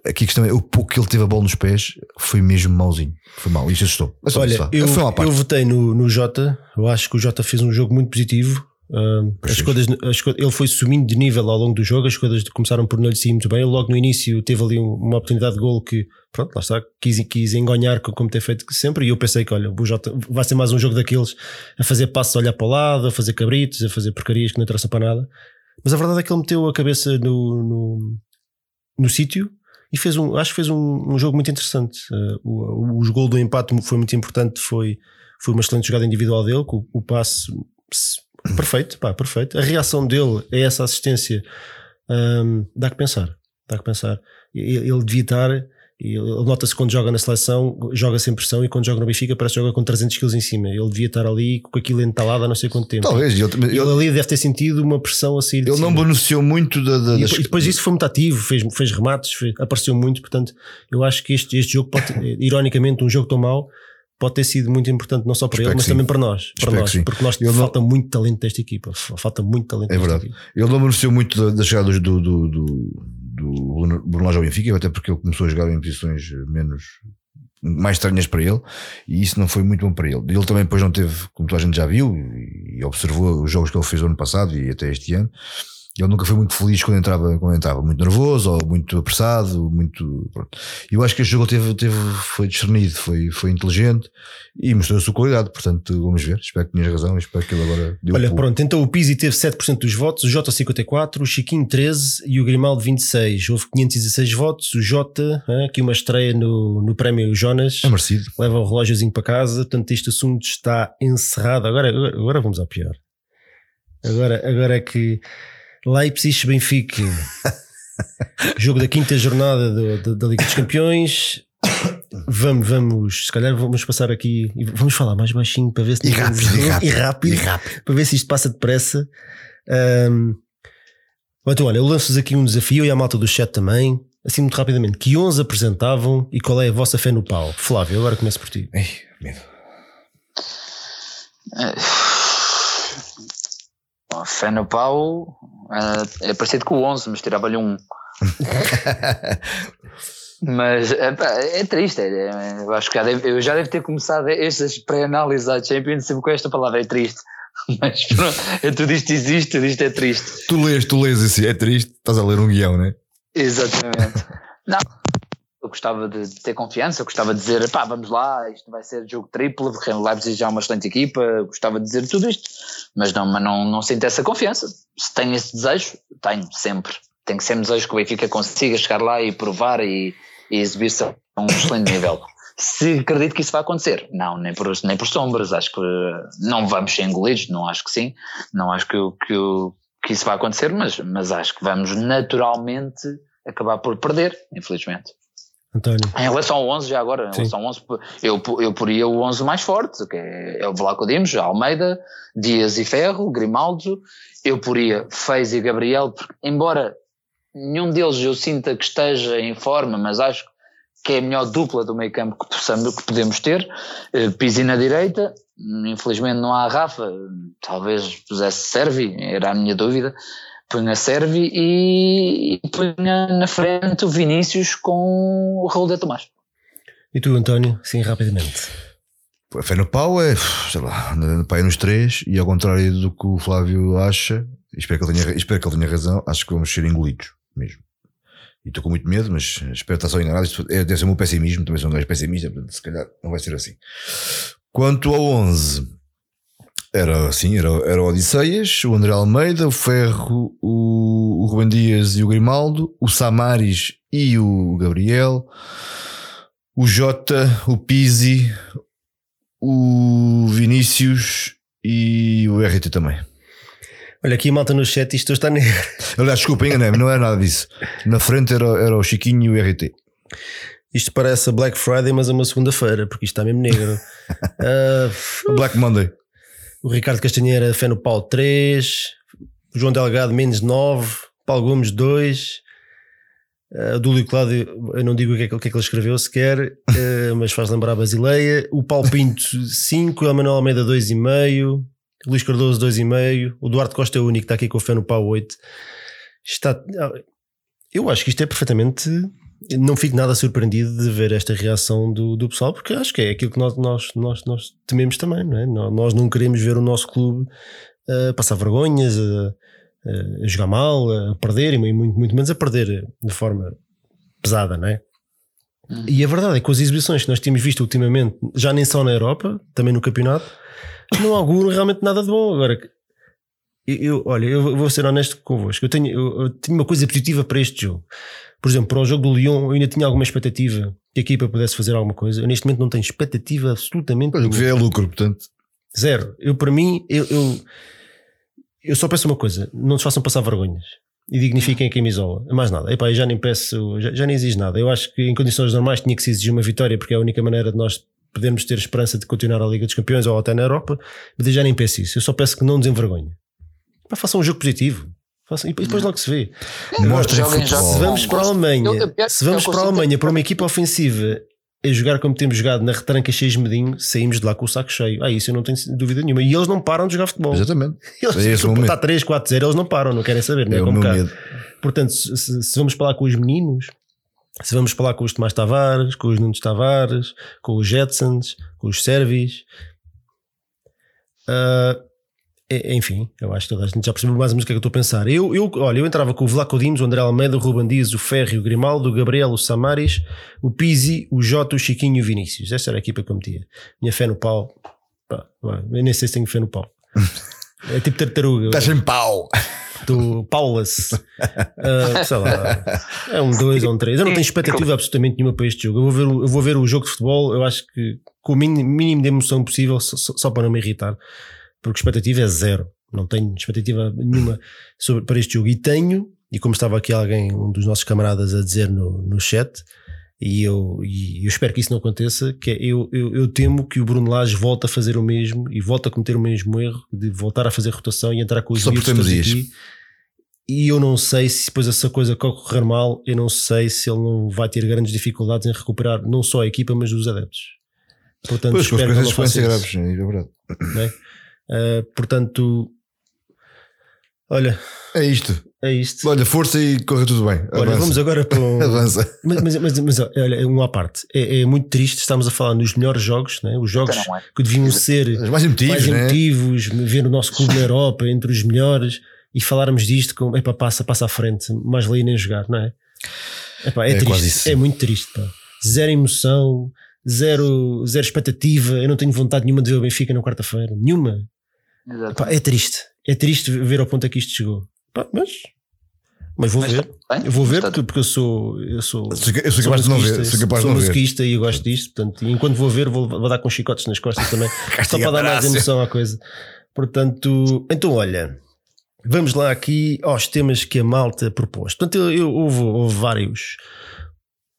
Aqui a questão é o pouco que ele teve a bola nos pés foi mesmo mauzinho, foi mal, isso assustou. Olha, eu, eu votei no, no Jota, eu acho que o Jota fez um jogo muito positivo. Uh, as coisas, as, ele foi subindo de nível ao longo do jogo, as coisas começaram por não lhe sair muito bem. Ele logo no início teve ali uma oportunidade de gol que, pronto, lá está, quis, quis enganhar como tem feito sempre. E eu pensei que, olha, o Jota vai ser mais um jogo daqueles a fazer passos a olhar para o lado, a fazer cabritos, a fazer porcarias que não interessa para nada. Mas a verdade é que ele meteu a cabeça no, no, no sítio e fez um, acho que fez um, um jogo muito interessante. Uh, o, gol do empate foi muito importante, foi, foi uma excelente jogada individual dele, com o, passe perfeito, pá, perfeito. A reação dele a essa assistência um, dá que pensar, dá que pensar. Ele, ele devia estar e ele nota-se quando joga na seleção, joga sem pressão e quando joga no Benfica parece que joga com 300 kg em cima. Ele devia estar ali com aquilo entalado há não sei quanto tempo. Talvez. Ele, ele, ele ali deve ter sentido uma pressão a sair. Ele não beneficiou muito da. da e, das... e, depois isso foi muito ativo, fez, fez remates, fez, apareceu muito. Portanto, eu acho que este, este jogo pode, ironicamente, um jogo tão mau, pode ter sido muito importante, não só para Espero ele, mas também para nós. Para nós porque nós ele falta não... muito talento desta equipa. Falta muito talento. É verdade. Ele não beneficiou muito das chegadas do, do, do do Bruno Lage ao Benfica, até porque ele começou a jogar em posições menos mais estranhas para ele e isso não foi muito bom para ele. Ele também depois não teve, como toda a gente já viu e observou os jogos que ele fez no ano passado e até este ano, ele nunca foi muito feliz quando entrava, quando entrava muito nervoso ou muito apressado, muito. Pronto. Eu acho que este jogo teve, teve, foi discernido, foi, foi inteligente e mostrou a sua qualidade. Portanto, vamos ver. Espero que tenhas razão. Espero que ele agora Olha, pronto. Então o Pizzi teve 7% dos votos, o J 54, o Chiquinho 13 e o Grimaldo 26. Houve 516 votos. O J, aqui uma estreia no, no prémio Jonas. É merecido. Leva o relógiozinho para casa. Portanto, este assunto está encerrado. Agora, agora, agora vamos ao pior. Agora, agora é que Leipzig-Benfica. Jogo da quinta jornada do, do, da Liga dos Campeões. Vamos, vamos, se calhar vamos passar aqui e vamos falar mais baixinho para ver se e rápido, e, rápido, e, rápido, e rápido, para ver se isto passa depressa. Um, então, olha, eu lanço-vos aqui um desafio e a malta do chat também, assim muito rapidamente. Que 11 apresentavam e qual é a vossa fé no pau? Flávio, agora começo por ti. Ei, medo. É fé no pau é parecido com o 11, mas tirava-lhe um. mas é, é triste, é, é, eu acho que já deve, eu já devo ter começado estas pré-análises à Champions sempre com esta palavra, é triste. Mas pronto, é tudo isto existe, tudo isto é triste. Tu lês, tu lês assim, é triste, estás a ler um guião, não é? Exatamente. Não, eu gostava de, ter confiança, eu gostava de dizer, pá, vamos lá, isto vai ser jogo triplo, porque o Leipzig já é uma excelente equipa, eu gostava de dizer tudo isto, mas não, mas não, não sinto essa confiança. Se tenho esse desejo, tenho, sempre. Tenho sempre desejo que o Benfica consiga chegar lá e provar e, e exibir-se a um excelente nível. Se acredito que isso vai acontecer, não, nem por, nem por sombras, acho que não vamos ser engolidos, não acho que sim, não acho que, que, que isso vai acontecer, mas, mas acho que vamos naturalmente acabar por perder, infelizmente. António. Em relação ao 11, já agora, em Sim. relação ao 11, eu, eu poria o 11 mais forte, que é, é o Vlaco Dimos, Almeida, Dias e Ferro, Grimaldo, eu poria Fez e Gabriel, porque embora nenhum deles eu sinta que esteja em forma, mas acho que é a melhor dupla do meio campo que, possamos, que podemos ter, eh, Pisi na direita, infelizmente não há Rafa, talvez pusesse Servi, era a minha dúvida, punha Servi e, e punha na frente o Vinícius com o Raul de Tomás. E tu, António, sim, rapidamente. A fé no pau é, sei lá, pai nos três, e ao contrário do que o Flávio acha, espero que ele tenha, espero que ele tenha razão, acho que vamos ser engolidos mesmo. E estou com muito medo, mas espero estar só enganado. Isto é, deve ser o meu pessimismo, também sou um gajo pessimista, portanto, se calhar não vai ser assim. Quanto ao 11, era assim, era, era o Odisseias, o André Almeida, o Ferro, o, o Rubem Dias e o Grimaldo, o Samaris e o Gabriel, o Jota, o Pizzi, o Vinícius e o RT também. Olha, aqui malta no chat, isto está negro. Aliás, desculpa, enganei-me, não é nada disso. Na frente era, era o Chiquinho e o RT. Isto parece a Black Friday, mas é uma segunda-feira, porque isto está mesmo negro. uh, Black Monday. O Ricardo Castanheira, fé no Paulo 3, o João Delgado, menos 9, Paulo Gomes 2, Uh, do Lio Cláudio, eu não digo o que, é que, que, é ele escreveu sequer, uh, mas faz lembrar a Basileia. O Paulo Pinto 5, o Manuel Almeida 2,5, Luís Cardoso 2,5, o Duarte Costa é o único que está aqui com o fé no pau 8. Está, eu acho que isto é perfeitamente. Não fico nada surpreendido de ver esta reação do, do pessoal, porque acho que é aquilo que nós, nós, nós, nós tememos também, não é? Nós não queremos ver o nosso clube uh, passar vergonhas, a jogar mal, a perder e muito, muito menos a perder de forma pesada, não é? Uhum. E a verdade é que com as exibições que nós tínhamos visto ultimamente, já nem só na Europa, também no campeonato, não auguram realmente nada de bom. Agora, eu, eu, olha, eu vou ser honesto convosco. Eu tenho, eu, eu tenho uma coisa positiva para este jogo. Por exemplo, para o jogo do Lyon, eu ainda tinha alguma expectativa que a equipa pudesse fazer alguma coisa. Eu neste momento não tenho expectativa absolutamente. O que vê é lucro, portanto. Zero. Eu, para mim, eu, eu eu só peço uma coisa: não nos façam passar vergonhas e dignifiquem a camisola. Mais nada. Epá, eu já nem peço, já, já nem exijo nada. Eu acho que em condições normais tinha que se exigir uma vitória porque é a única maneira de nós podermos ter esperança de continuar a Liga dos Campeões ou até na Europa. Mas eu já nem peço isso. Eu só peço que não nos envergonhem. Pá, façam um jogo positivo. Façam, e depois logo se vê. Mostrem Se vamos para a Alemanha, se vamos para a Alemanha para uma equipa ofensiva a jogar como temos jogado na retranca cheio medinho, saímos de lá com o saco cheio. Ah, isso eu não tenho dúvida nenhuma. E eles não param de jogar futebol. Exatamente. Eles, é tipo, está 3, 4, 0, eles não param, não querem saber. Não é, é como cá. Portanto, se, se, vamos falar com os meninos, se vamos falar com os Tomás Tavares, com os Nunes Tavares, com os Jetsons, com os Servis, uh, enfim, eu acho que toda a gente já percebeu mais ou menos o que é que eu estou a pensar. Eu, eu, olha, eu entrava com o Vlaco Dimos, o André Almeida, o Ruben Dias, o Ferri, o Grimaldo, o Gabriel, o Samaris, o Pizzi, o Jota, o Chiquinho e o Vinícius. Esta era a equipa que eu metia. Minha fé no pau. Pá, eu nem sei se tenho fé no pau. É tipo tartaruga. Estás em pau. Do Paulas. Uh, sei lá. É um 2 ou um 3. Eu não tenho expectativa absolutamente nenhuma para este jogo. Eu vou ver, eu vou ver o jogo de futebol, eu acho que com o mínimo de emoção possível, só, só para não me irritar porque expectativa é zero. Não tenho expectativa nenhuma sobre, para este jogo. E tenho, e como estava aqui alguém, um dos nossos camaradas, a dizer no, no chat, e eu, e eu espero que isso não aconteça, que é, eu, eu, eu, temo que o Bruno Lage volte a fazer o mesmo e volte a cometer o mesmo erro de voltar a fazer rotação e entrar com os Só aqui. E eu não sei se depois essa coisa correr mal, eu não sei se ele não vai ter grandes dificuldades em recuperar não só a equipa, mas os adeptos. Portanto, pois, espero que as coisas graves, é verdade. É? Uh, portanto, olha. É isto. É isto. Olha, força e corre tudo bem. Olha, Avança. vamos agora para. Um... Avança. Mas, mas, mas, mas, olha, uma à parte. É, é, muito triste, estamos a falar nos melhores jogos, né? os jogos então é. que deviam ser os mais emotivos, mais emotivos né? ver o nosso clube na Europa entre os melhores e falarmos disto com epá, passa, passa à frente, mais ler nem jogar, não é? Epá, é, é triste, é muito triste. Pá. Zero emoção, zero, zero expectativa. Eu não tenho vontade nenhuma de ver o Benfica na quarta-feira, nenhuma. Pá, é triste. É triste ver ao ponto a que isto chegou. Pá, mas. Mas vou mas ver. eu vou ver porque, porque eu sou. Eu sou, eu sou, eu sou capaz de não ver. Sou, capaz sou não musiquista ver. e eu gosto disto. Portanto, enquanto vou ver, vou, vou dar com chicotes nas costas também. só para dar mais emoção à coisa. Portanto, então olha. Vamos lá aqui aos temas que a malta propôs. Portanto, eu, eu houve, houve vários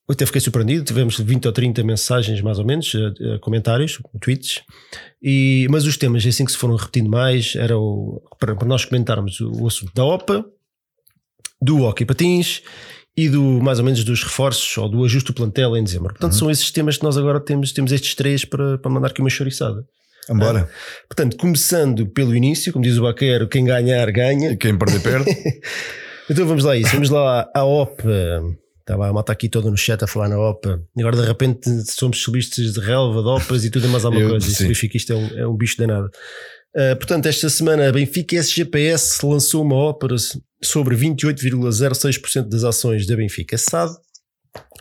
até fiquei surpreendido, tivemos 20 ou 30 mensagens mais ou menos, eh, eh, comentários, tweets, e, mas os temas assim que se foram repetindo mais era o, para, para nós comentarmos o, o, assunto da OPA, do Hockey Patins e do mais ou menos dos reforços ou do ajuste do plantel em dezembro. Portanto, uhum. são esses temas que nós agora temos, temos estes três para, para mandar aqui uma choriçada. Embora. Ah, portanto, começando pelo início, como diz o Baquero, quem ganhar, ganha. E quem perder, perde. então vamos lá isso, vamos lá à OPA Estava a malta aqui toda no chat a falar na OPA. E agora de repente somos subistas de relva, de OPAs e tudo mais alguma coisa. Isso Benfica isto é um, é um bicho danado. Uh, portanto, esta semana a Benfica SGPS lançou uma ópera sobre 28,06% das ações da Benfica SAD.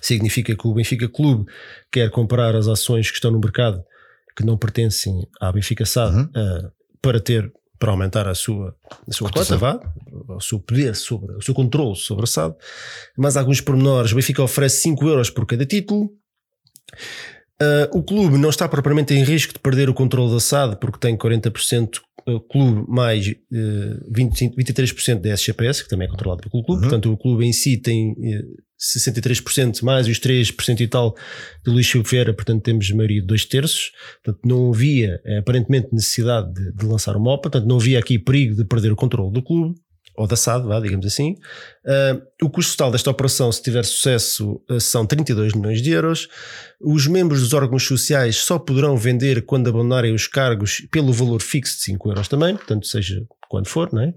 Significa que o Benfica Clube quer comprar as ações que estão no mercado que não pertencem à Benfica SAD uhum. uh, para ter para aumentar a sua, a sua cota, vá, o seu poder sobre, o seu controle sobre a SAD. Mas alguns pormenores, o Benfica oferece 5 euros por cada título, Uh, o clube não está propriamente em risco de perder o controle da SAD porque tem 40% uh, clube mais uh, 25, 23% da SGPS, que também é controlado pelo clube. Uhum. Portanto, o clube em si tem uh, 63% mais os 3% e tal de Luís Silveira, portanto temos maioria de dois terços. Portanto, não havia eh, aparentemente necessidade de, de lançar uma OPA, portanto, não havia aqui perigo de perder o controle do clube ou da SAD, vá, digamos assim. Uh, o custo total desta operação, se tiver sucesso, uh, são 32 milhões de euros. Os membros dos órgãos sociais só poderão vender quando abandonarem os cargos pelo valor fixo de 5 euros também, portanto, seja quando for, não é?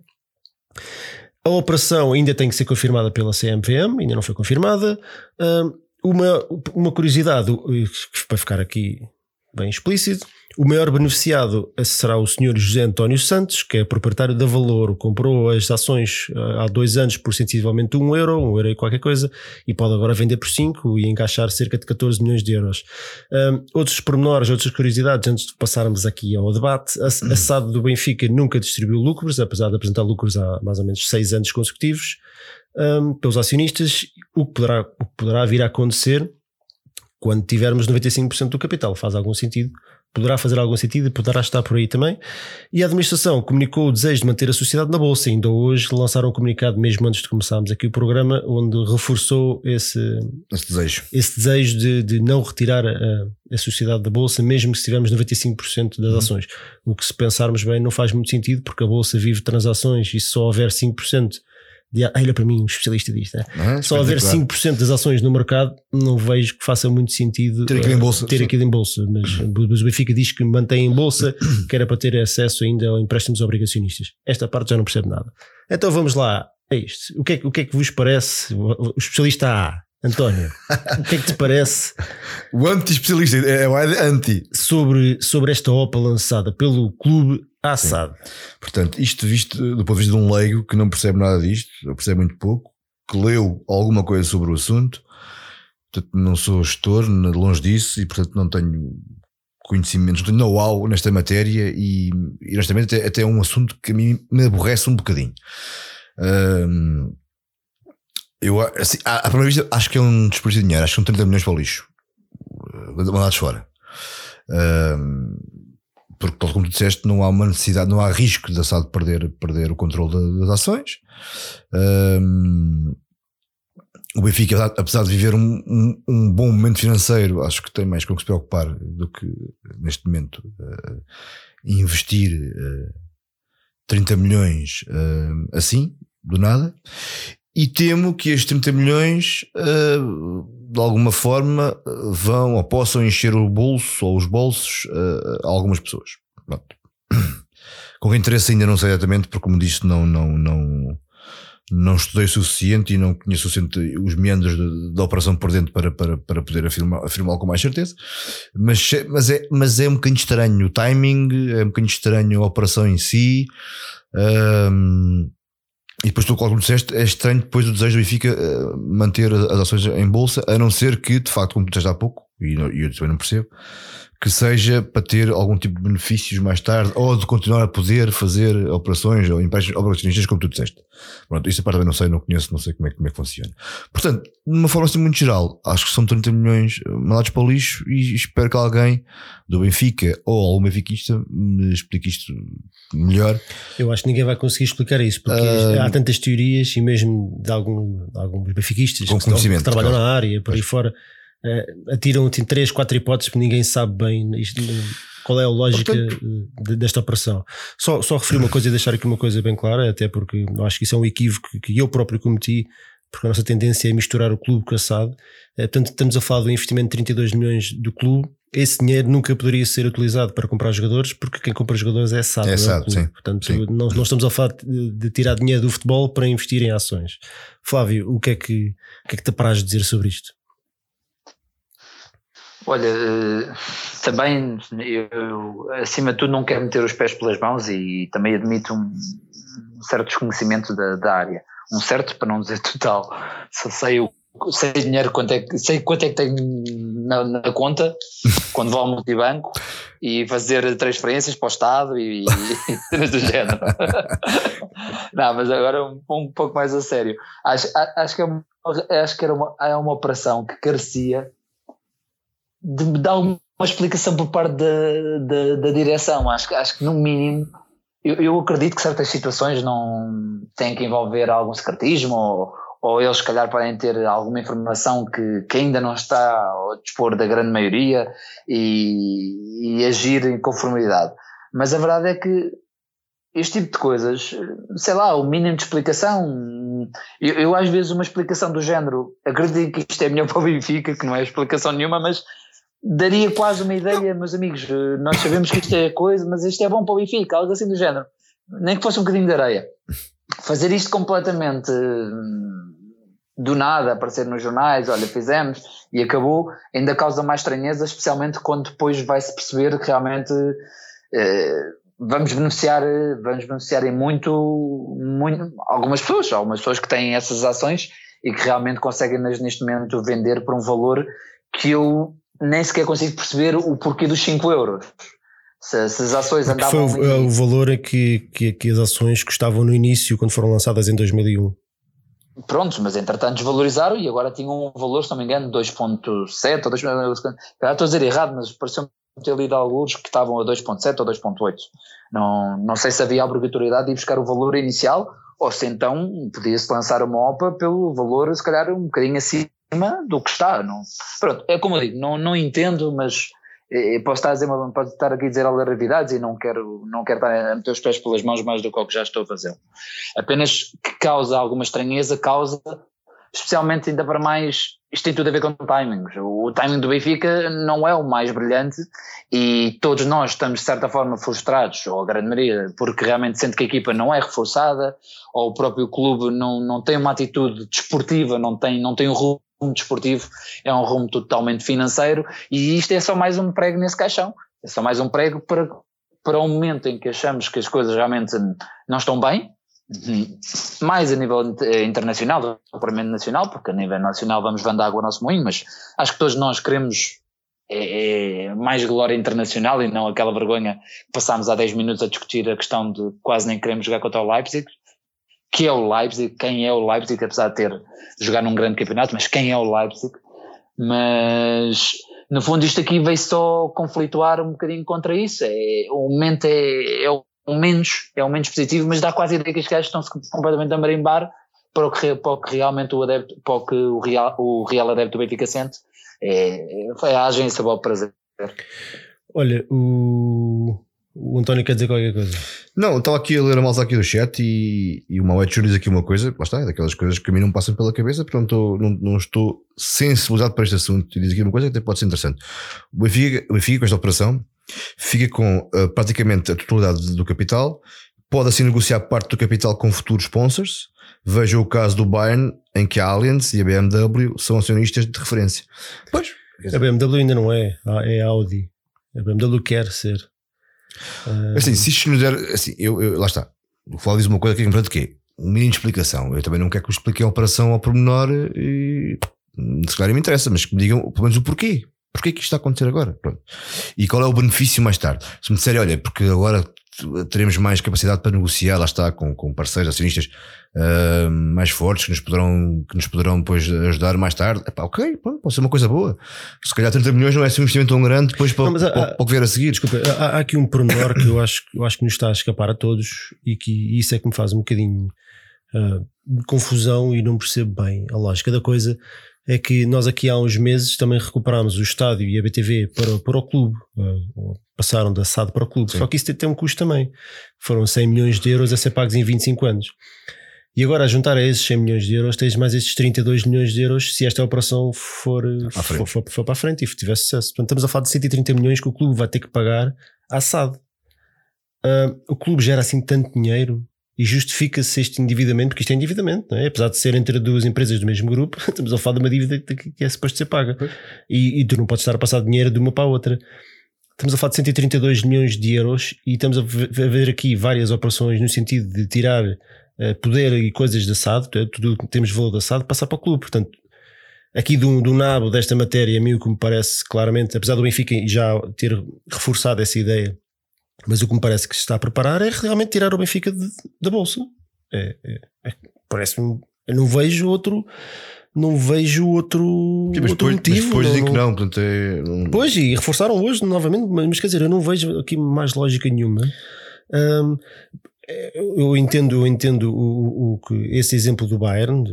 A operação ainda tem que ser confirmada pela CMVM, ainda não foi confirmada. Uh, uma, uma curiosidade, para ficar aqui bem explícito, o maior beneficiado será o senhor José António Santos, que é proprietário da Valor, comprou as ações ah, há dois anos por sensivelmente um euro, um euro e qualquer coisa, e pode agora vender por cinco e encaixar cerca de 14 milhões de euros. Um, outros pormenores, outras curiosidades, antes de passarmos aqui ao debate, a, a SAD do Benfica nunca distribuiu lucros, apesar de apresentar lucros há mais ou menos seis anos consecutivos, pelos acionistas, o que, poderá, o que poderá vir a acontecer quando tivermos 95% do capital. Faz algum sentido poderá fazer algum sentido e poderá estar por aí também. E a administração comunicou o desejo de manter a sociedade na bolsa. Ainda hoje lançaram um comunicado, mesmo antes de começarmos aqui o programa, onde reforçou esse, esse desejo, esse desejo de, de não retirar a, a, sociedade da bolsa, mesmo que se tivermos 95% das uhum. ações. O que, se pensarmos bem, não faz muito sentido, porque a bolsa vive transações e se só houver 5% de, olha para mim, um especialista disto. Né? É, Só haver 5% das ações no mercado, não vejo que faça muito sentido ter aquilo em bolsa. Ter aquilo em bolsa. Mas, mas o Benfica diz que mantém em bolsa, que era para ter acesso ainda a empréstimos obrigacionistas. Esta parte já não percebe nada. Então vamos lá é isto. O que é, o que, é que vos parece? O especialista A, António, o que é que te parece? o anti-especialista é o anti. Sobre, sobre esta OPA lançada pelo clube Assad. Portanto, isto visto do ponto de vista de um leigo que não percebe nada disto, percebe muito pouco, que leu alguma coisa sobre o assunto, portanto, não sou gestor, longe disso, e portanto não tenho conhecimentos, não tenho know-how nesta matéria e, e honestamente até, até é um assunto que a mim me aborrece um bocadinho. Um, eu, assim, à, à primeira vista, acho que é um desperdício de dinheiro, acho que são 30 milhões para o lixo, mandados fora. Um, porque, tal como tu disseste, não há uma necessidade, não há risco da SAD perder, perder o controle das ações. Um, o Benfica, apesar de viver um, um, um, bom momento financeiro, acho que tem mais com que se preocupar do que neste momento uh, investir uh, 30 milhões uh, assim, do nada. E temo que estes 30 milhões, uh, de alguma forma, vão ou possam encher o bolso ou os bolsos uh, a algumas pessoas. Pronto. Com que interesse ainda não sei exatamente, porque, como disse, não, não, não, não estudei o suficiente e não conheço suficiente os meandros da operação por dentro para, para, para poder afirmar, afirmá-lo com mais certeza. Mas, mas, é, mas é um bocadinho estranho o timing, é um bocadinho estranho a operação em si. Um, e depois tu, como disseste, é estranho depois o desejo do Benfica uh, manter as ações em bolsa, a não ser que, de facto, como tu disseste há pouco, e eu também não percebo, que seja para ter algum tipo de benefícios mais tarde ou de continuar a poder fazer operações ou empréstimos operacionistas como tu disseste. Pronto, isto a parte não sei, não conheço, não sei como é, como é que funciona. Portanto, de uma forma assim muito geral, acho que são 30 milhões mandados para o lixo e espero que alguém do Benfica ou algum benfiquista me explique isto melhor. Eu acho que ninguém vai conseguir explicar isso, porque uh, há tantas teorias e mesmo de, algum, de alguns benfiquistas que, que trabalham claro. na área, por aí fora uh, atiram assim, três, quatro hipóteses porque ninguém sabe bem isto, qual é a lógica Portanto, desta operação. Só, só referir uma coisa e deixar aqui uma coisa bem clara, até porque eu acho que isso é um equívoco que eu próprio cometi, porque a nossa tendência é misturar o clube com a SAD. Portanto, estamos a falar do investimento de 32 milhões do clube. Esse dinheiro nunca poderia ser utilizado para comprar jogadores, porque quem compra jogadores é SAD. É, é SAD, sim. Portanto, sim. Não, não estamos a falar de, de, tirar dinheiro do futebol para investir em ações. Flávio, o que é que, o que, é que te apraz dizer sobre isto? Olha, eh, também eu, acima de tudo, não quero meter os pés pelas mãos e também admito um, certo desconhecimento da, da, área. Um certo, para não dizer total. Só sei o sei dinheiro quanto é que sei quanto é que tenho na, na conta quando vou ao multibanco e fazer transferências para o Estado e, e do género. não, mas agora um, um pouco mais a sério. Acho, acho, que, é uma, acho que era uma, é uma operação que carecia de dar uma explicação por parte da, da, da direção. Acho, acho que, no mínimo, eu, eu, acredito que certas situações não têm que envolver algum secretismo ou, ou eles, se calhar, podem ter alguma informação que, que ainda não está ao dispor da grande maioria e, e agir em conformidade. Mas a verdade é que este tipo de coisas, sei lá, o mínimo de explicação. Eu, eu, às vezes uma explicação do género, acredito que isto é melhor para o Benfica, que não é explicação nenhuma, mas daria quase uma ideia, meus amigos, nós sabemos que isto é coisa, mas isto é bom para o Benfica, algo assim do género. Nem que fosse um bocadinho de areia. Fazer isto completamente hum, do nada, aparecer nos jornais, olha, fizemos e acabou, ainda causa mais estranheza, especialmente quando depois vai-se perceber que realmente eh, vamos beneficiar, vamos beneficiar em muito, muito, algumas pessoas, algumas pessoas que têm essas ações e que realmente conseguem neste momento vender por um valor que eu nem sequer consigo perceber o porquê dos 5 euros. Se, se, as ações andavam. Foi o, o valor a que, que, que, as ações custavam no início, quando foram lançadas em 2001. Prontos, mas entretanto desvalorizaram e agora tinham um valor, se não me engano, 2,7 ou 2. Estou a dizer errado, mas pareceu ter lido alguns que estavam a 2.7 ou 2.8. Não, não sei se havia a obrigatoriedade de ir buscar o valor inicial ou se então podia-se lançar uma OPA pelo valor, se calhar, um bocadinho acima do que está. Não, pronto, é como eu digo, não, não entendo, mas eu posso estar, a dizer, posso estar aqui a dizer alarvidades e não quero, não quero estar a meter os pés pelas mãos mais do que o que já estou a fazer. Apenas que causa alguma estranheza, causa especialmente ainda para mais, isto tem tudo a ver com timings. O timing do Benfica não é o mais brilhante e todos nós estamos de certa forma frustrados, ou a grande maioria, porque realmente sente que a equipa não é reforçada, ou o próprio clube não, não tem uma atitude desportiva, não tem, não tem um rumo desportivo, é um rumo totalmente financeiro e isto é só mais um prego nesse caixão. É só mais um prego para, para um momento em que achamos que as coisas realmente não estão bem, mais a nível eh, internacional propriamente nacional, porque a nível nacional vamos vendo água ao nosso moinho, mas acho que todos nós queremos é, é mais glória internacional e não aquela vergonha que passámos há 10 minutos a discutir a questão de quase nem queremos jogar contra o Leipzig, que é o Leipzig, quem é o Leipzig, apesar de ter jogar num grande campeonato, mas quem é o Leipzig? Mas no fundo isto aqui veio só conflituar um bocadinho contra isso. É, o momento é, é o menos, é o menos positivo, mas dá quase a ideia que os gajos estão-se completamente a marimbar para o que, para o que realmente o adepto, para o que o real, o real adepto do Benfica sente. É, é a agência o prazer. Olha, o, o António quer dizer qualquer coisa. Não, estava aqui a ler a malta aqui do chat e, e o Mauete diz aqui uma coisa, lá está, é daquelas coisas que a mim não passam pela cabeça, portanto não, não, estou sensibilizado para este assunto e diz aqui uma coisa que até pode ser interessante. O Benfica, o Benfica com esta operação fica com uh, praticamente a totalidade do capital, pode assim negociar parte do capital com futuros sponsors. Veja o caso do Bayern, em que a Allianz e a BMW são acionistas de referência. Pois. A BMW ainda não é, é Audi. A BMW quer ser. Uh... Assim, se isto nos der. Assim, eu, eu, lá está. O Flávio diz uma coisa que é importante que é um mínimo de explicação. Eu também não quero que me expliquem a operação ao pormenor e se calhar me interessa, mas que me digam pelo menos o porquê. Porquê que isto está a acontecer agora? Pronto. E qual é o benefício mais tarde? Se me disserem, olha, porque agora teremos mais capacidade para negociar, lá está, com, com parceiros acionistas uh, mais fortes que nos poderão, que nos poderão depois ajudar mais tarde. Epá, ok, pode ser uma coisa boa. Se calhar 30 milhões não é assim um investimento tão grande depois para, não, para, há, para, o que vier a seguir. Desculpa, há, há, aqui um pormenor que eu acho, eu acho que nos está a escapar a todos e que isso é que me faz um bocadinho uh, confusão e não percebo bem a lógica da coisa é que nós aqui há uns meses também recuperámos o estádio e a BTV para, para o clube, uh, passaram da SAD para o clube, Sim. só que isso tem um custo também. Foram 100 milhões de euros a ser pagos em 25 anos. E agora, a juntar a esses 100 milhões de euros, tens mais estes 32 milhões de euros se esta operação for, for, for, for, para a frente e tiver sucesso. Portanto, estamos a falar de 130 milhões que o clube vai ter que pagar à SAD. Uh, o clube gera assim tanto dinheiro e justifica-se este endividamento, porque isto é endividamento, é? apesar de ser entre duas empresas do mesmo grupo, estamos a falar de uma dívida que é suposto ser paga e, e, tu não podes estar a passar dinheiro de uma para a outra. Estamos a falar de 132 milhões de euros e estamos a ver aqui várias operações no sentido de tirar uh, poder e coisas da SAD, tudo que temos valor da SAD, passar para o clube. Portanto, aqui do, do nabo desta matéria, a mim o que me parece claramente, apesar do Benfica já ter reforçado essa ideia mas o que me parece que se está a preparar é realmente tirar o Benfica de, da bolsa. É, é, é, Parece-me. Eu não vejo outro. não vejo outro, Sim, mas outro depois, motivo. Mas depois dizem que não, portanto é, não... Pois, e reforçaram hoje novamente, mas, quer dizer, eu não vejo aqui mais lógica nenhuma. Um, eu entendo, eu entendo o, o, esse exemplo do Bayern,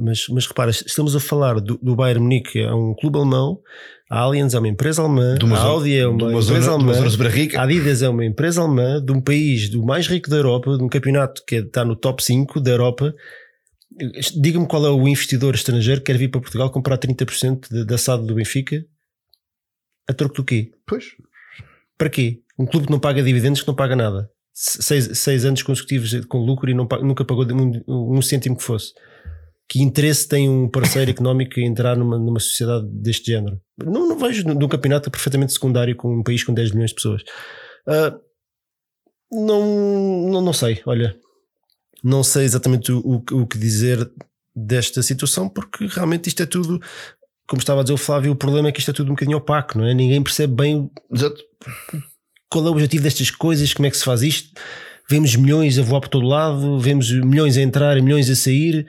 mas, mas repara, estamos a falar do, do Bayern Munique, é um clube alemão, a Allianz é uma empresa alemã, uma, a Audi é uma, uma empresa zona, alemã, a Adidas é uma empresa alemã, de um país do mais rico da Europa, de um campeonato que está no top 5 da Europa. Diga-me qual é o investidor estrangeiro que quer vir para Portugal comprar 30% da SAD do Benfica a troco do quê? Pois. Para quê? Um clube que não paga dividendos, que não paga nada seis, seis anos consecutivos com lucro e nunca pagou um, um cêntimo que fosse. Que interesse tem um parceiro económico em entrar numa, numa sociedade deste género? Não, não vejo num campeonato perfeitamente secundário com um país com 10 milhões de pessoas. Uh, não, não, não sei, olha, não sei exatamente o, o, o que dizer desta situação, porque realmente isto é tudo como estava a dizer o Flávio, o problema é que isto é tudo um bocadinho opaco, não é? Ninguém percebe bem Exato qual é o objetivo destas coisas, como é que se faz isto. Vemos milhões a voar por todo lado, vemos milhões a entrar e milhões a sair,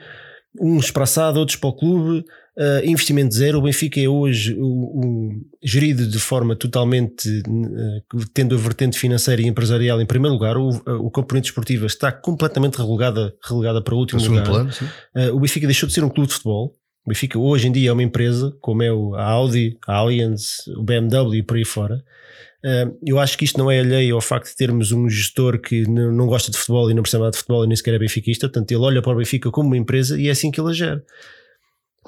uns para a SAD, outros para o clube. Uh, investimento zero. O Benfica é hoje o, gerido de forma totalmente uh, tendo a vertente financeira e empresarial em primeiro lugar. O, uh, o componente esportivo está completamente relegada, relegada para o último lugar. Plano, o Benfica deixou de ser um clube de futebol. O Benfica hoje em dia é uma empresa, como é a Audi, a Allianz, o BMW e por aí fora. Eu acho que isto não é alheio ao facto de termos um gestor que não gosta de futebol e não percebe nada de futebol e nem sequer é benfiquista, portanto ele olha para o Benfica como uma empresa e é assim que ele a gera.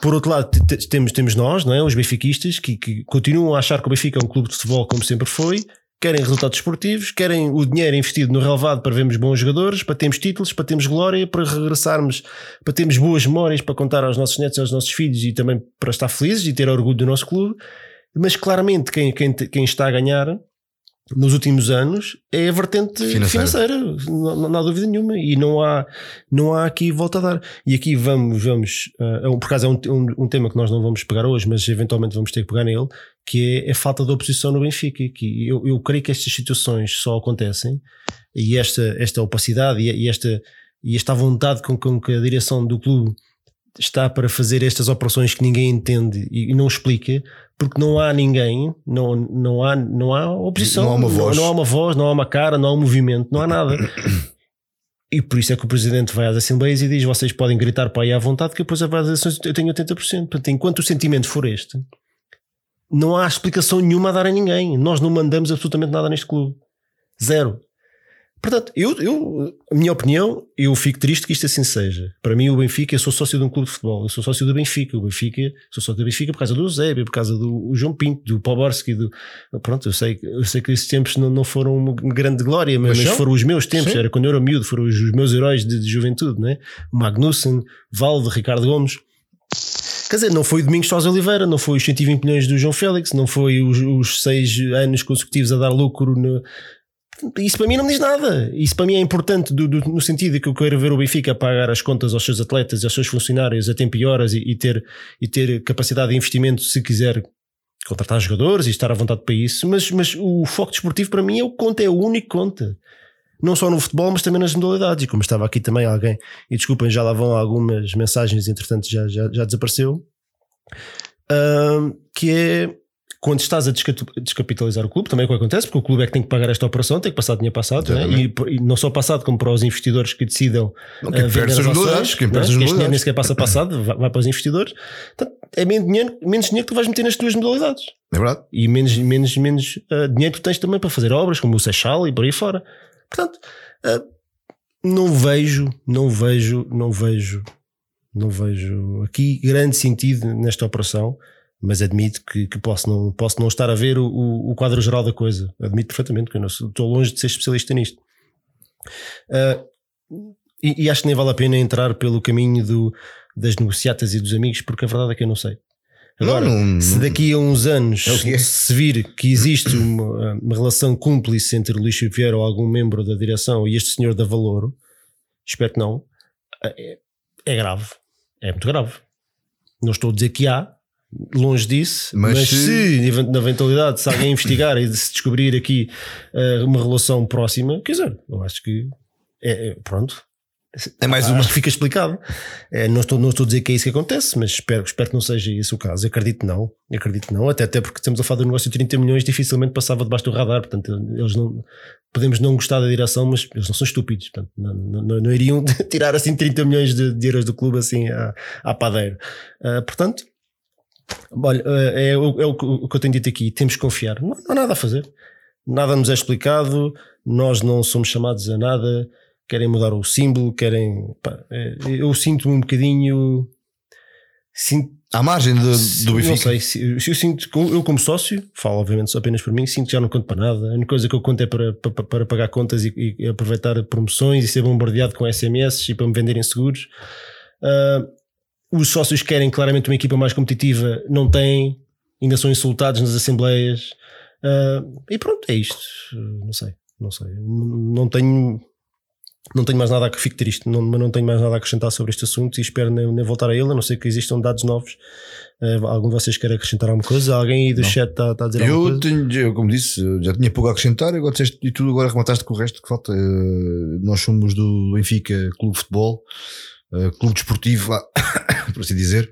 Por outro lado, temos, temos nós, não é? os benfiquistas, que, que continuam a achar que o Benfica é um clube de futebol como sempre foi, querem resultados esportivos, querem o dinheiro investido no relevado para vermos bons jogadores, para termos títulos, para termos glória, para regressarmos, para termos boas memórias para contar aos nossos netos aos nossos filhos e também para estar felizes e ter orgulho do nosso clube. Mas claramente quem, quem, quem está a ganhar nos últimos anos é a vertente financeira, financeira não, não, há dúvida nenhuma, e não há, não há aqui volta a dar. E aqui vamos, vamos uh, por acaso é um, um, um, tema que nós não vamos pegar hoje, mas eventualmente vamos ter que pegar nele, que é a falta de oposição no Benfica. Que eu, eu creio que estas situações só acontecem e esta, esta opacidade e, e esta, e esta vontade com, com que a direção do clube está para fazer estas operações que ninguém entende e não explica, porque não há ninguém, não, não, há, não há oposição, não há uma voz, não, não há uma voz, não há uma cara, não há um movimento, não há nada. E por isso é que o presidente vai às assembleias e diz: vocês podem gritar para aí à vontade, que depois as eleições eu tenho 80%. Portanto, enquanto o sentimento for este, não há explicação nenhuma a dar a ninguém. Nós não mandamos absolutamente nada neste clube. Zero. Portanto, eu, eu, a minha opinião, eu fico triste que isto assim seja. Para mim, o Benfica, eu sou sócio de um clube de futebol, eu sou sócio do Benfica. O Benfica, sou sócio do Benfica por causa do Eusébio, por causa do João Pinto, do Poborski. Do, pronto, eu sei, eu sei que esses tempos não, não foram uma grande glória, mas, mas foram os meus tempos. Sim. Era quando eu era miúdo, foram os, meus heróis de, de juventude, né? Magnussen, Valde, Ricardo Gomes. Quer dizer, não foi o Domingos Sousa Oliveira, não foi os 120 milhões do João Félix, não foi os, os seis anos consecutivos a dar lucro no, isso para mim não me diz nada. Isso para mim é importante do, do, no sentido de que eu quero ver o Benfica pagar as contas aos seus atletas e aos seus funcionários a tempo e horas e, e, ter, e ter capacidade de investimento se quiser contratar jogadores e estar à vontade para isso. Mas, mas o foco desportivo para mim é o conta, é o único conta. Não só no futebol, mas também nas modalidades. E como estava aqui também alguém, e desculpem, já lá vão algumas mensagens, entretanto já, já, já desapareceu, uh, que é quando estás a descapitalizar o clube, também é o que acontece, porque o clube é que tem que pagar esta operação, tem que passar dinheiro passado, né? e, e, não só passado, como para os investidores que decidam não, quem uh, vender as ações, quem né? este dinheiro nem sequer passa passado, vai, vai, para os investidores. Portanto, é menos dinheiro, menos dinheiro que tu vais meter nas tuas modalidades. É verdade. E menos, menos, menos uh, dinheiro que tu tens também para fazer obras, como o Seixal e por aí fora. Portanto, uh, não vejo, não vejo, não vejo, não vejo aqui grande sentido nesta operação mas admito que, que, posso, não, posso não estar a ver o, o quadro geral da coisa. Admito perfeitamente que eu não sou, estou longe de ser especialista nisto. Uh, e, e, acho que nem vale a pena entrar pelo caminho do, das negociatas e dos amigos, porque a verdade é que eu não sei. Agora, não, não, se daqui a uns anos é se vir que existe uma, uma, relação cúmplice entre Luís Vieira ou algum membro da direção e este senhor da Valor, espero que não, é, é grave. É muito grave. Não estou a dizer que há, longe disso, mas, mas se... se... na eventualidade se alguém investigar e se descobrir aqui uh, uma relação próxima, quer dizer, eu acho que é, é, pronto, É mais uma. Acho que fica explicado. É, não, estou, não estou a dizer que é isso que acontece, mas espero, espero que não seja esse o caso. Eu acredito que não. Eu acredito não. Até, até porque estamos a falar de um negócio de 30 milhões, dificilmente passava debaixo do radar. Portanto, eles não. Podemos não gostar da direção, mas eles não são estúpidos. Portanto, não, não, não iriam tirar assim 30 milhões de, de, euros do clube assim à, à padeira. Uh, portanto, olha, uh, é, é, o, é, o, que eu tenho dito aqui. Temos que confiar. Não, não há nada a fazer. Nada nos é explicado. Nós não somos chamados a nada querem mudar o símbolo, querem. Pá, é, eu sinto-me um bocadinho. Sinto, à margem do, do Benfica. Não sei, se, eu sinto, eu como sócio, falo obviamente apenas por mim, sinto que já não conto para nada. A única coisa que eu conto é para, para, para pagar contas e, e, aproveitar promoções e ser bombardeado com SMS e para me venderem seguros. Uh, os sócios querem claramente uma equipa mais competitiva, não têm, ainda são insultados nas assembleias. Uh, e pronto, é isto. Não sei, não sei. Não tenho não tenho mais nada a que fique triste, não, não tenho mais nada a acrescentar sobre este assunto e espero nem, nem voltar a ele, a não ser que existam dados novos. Uh, algum de vocês quer acrescentar alguma coisa? Alguém aí do não. chat está, está a dizer eu alguma coisa? Tenho, eu, como disse, já tinha pouco a acrescentar, agora disseste, e tu agora remataste com o resto que falta. Uh, nós somos do Benfica Clube de Futebol, uh, clube desportivo, por assim dizer.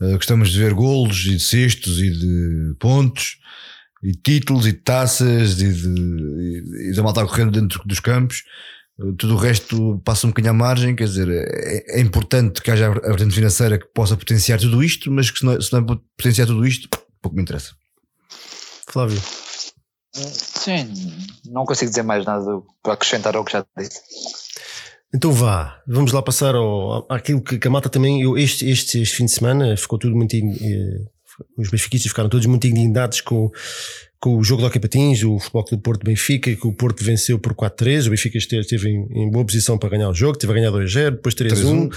gostamos de ver golos e de cestos e de pontos e títulos e de taças e, de, e, da malta correndo dentro dos campos tudo o resto passa um bocadinho à margem, quer dizer, é, é importante que haja a vertente financeira que possa potenciar tudo isto, mas que se não, se não potenciar tudo isto, pouco me interessa. Flávio. Sim, não consigo dizer mais nada para acrescentar ao que já disse. Então vá, vamos lá passar ao, àquilo que, que a Mata também, eu, este, este, este fim de semana ficou tudo muito. Eh, os benfiquistas ficaram todos muito indignados com com o jogo do Hockey Patins, o Futebol Clube Porto Benfica, que o Porto venceu por 4-3. O Benfica esteve em, em, boa posição para ganhar o jogo, teve a ganhar 2-0, depois 3-1.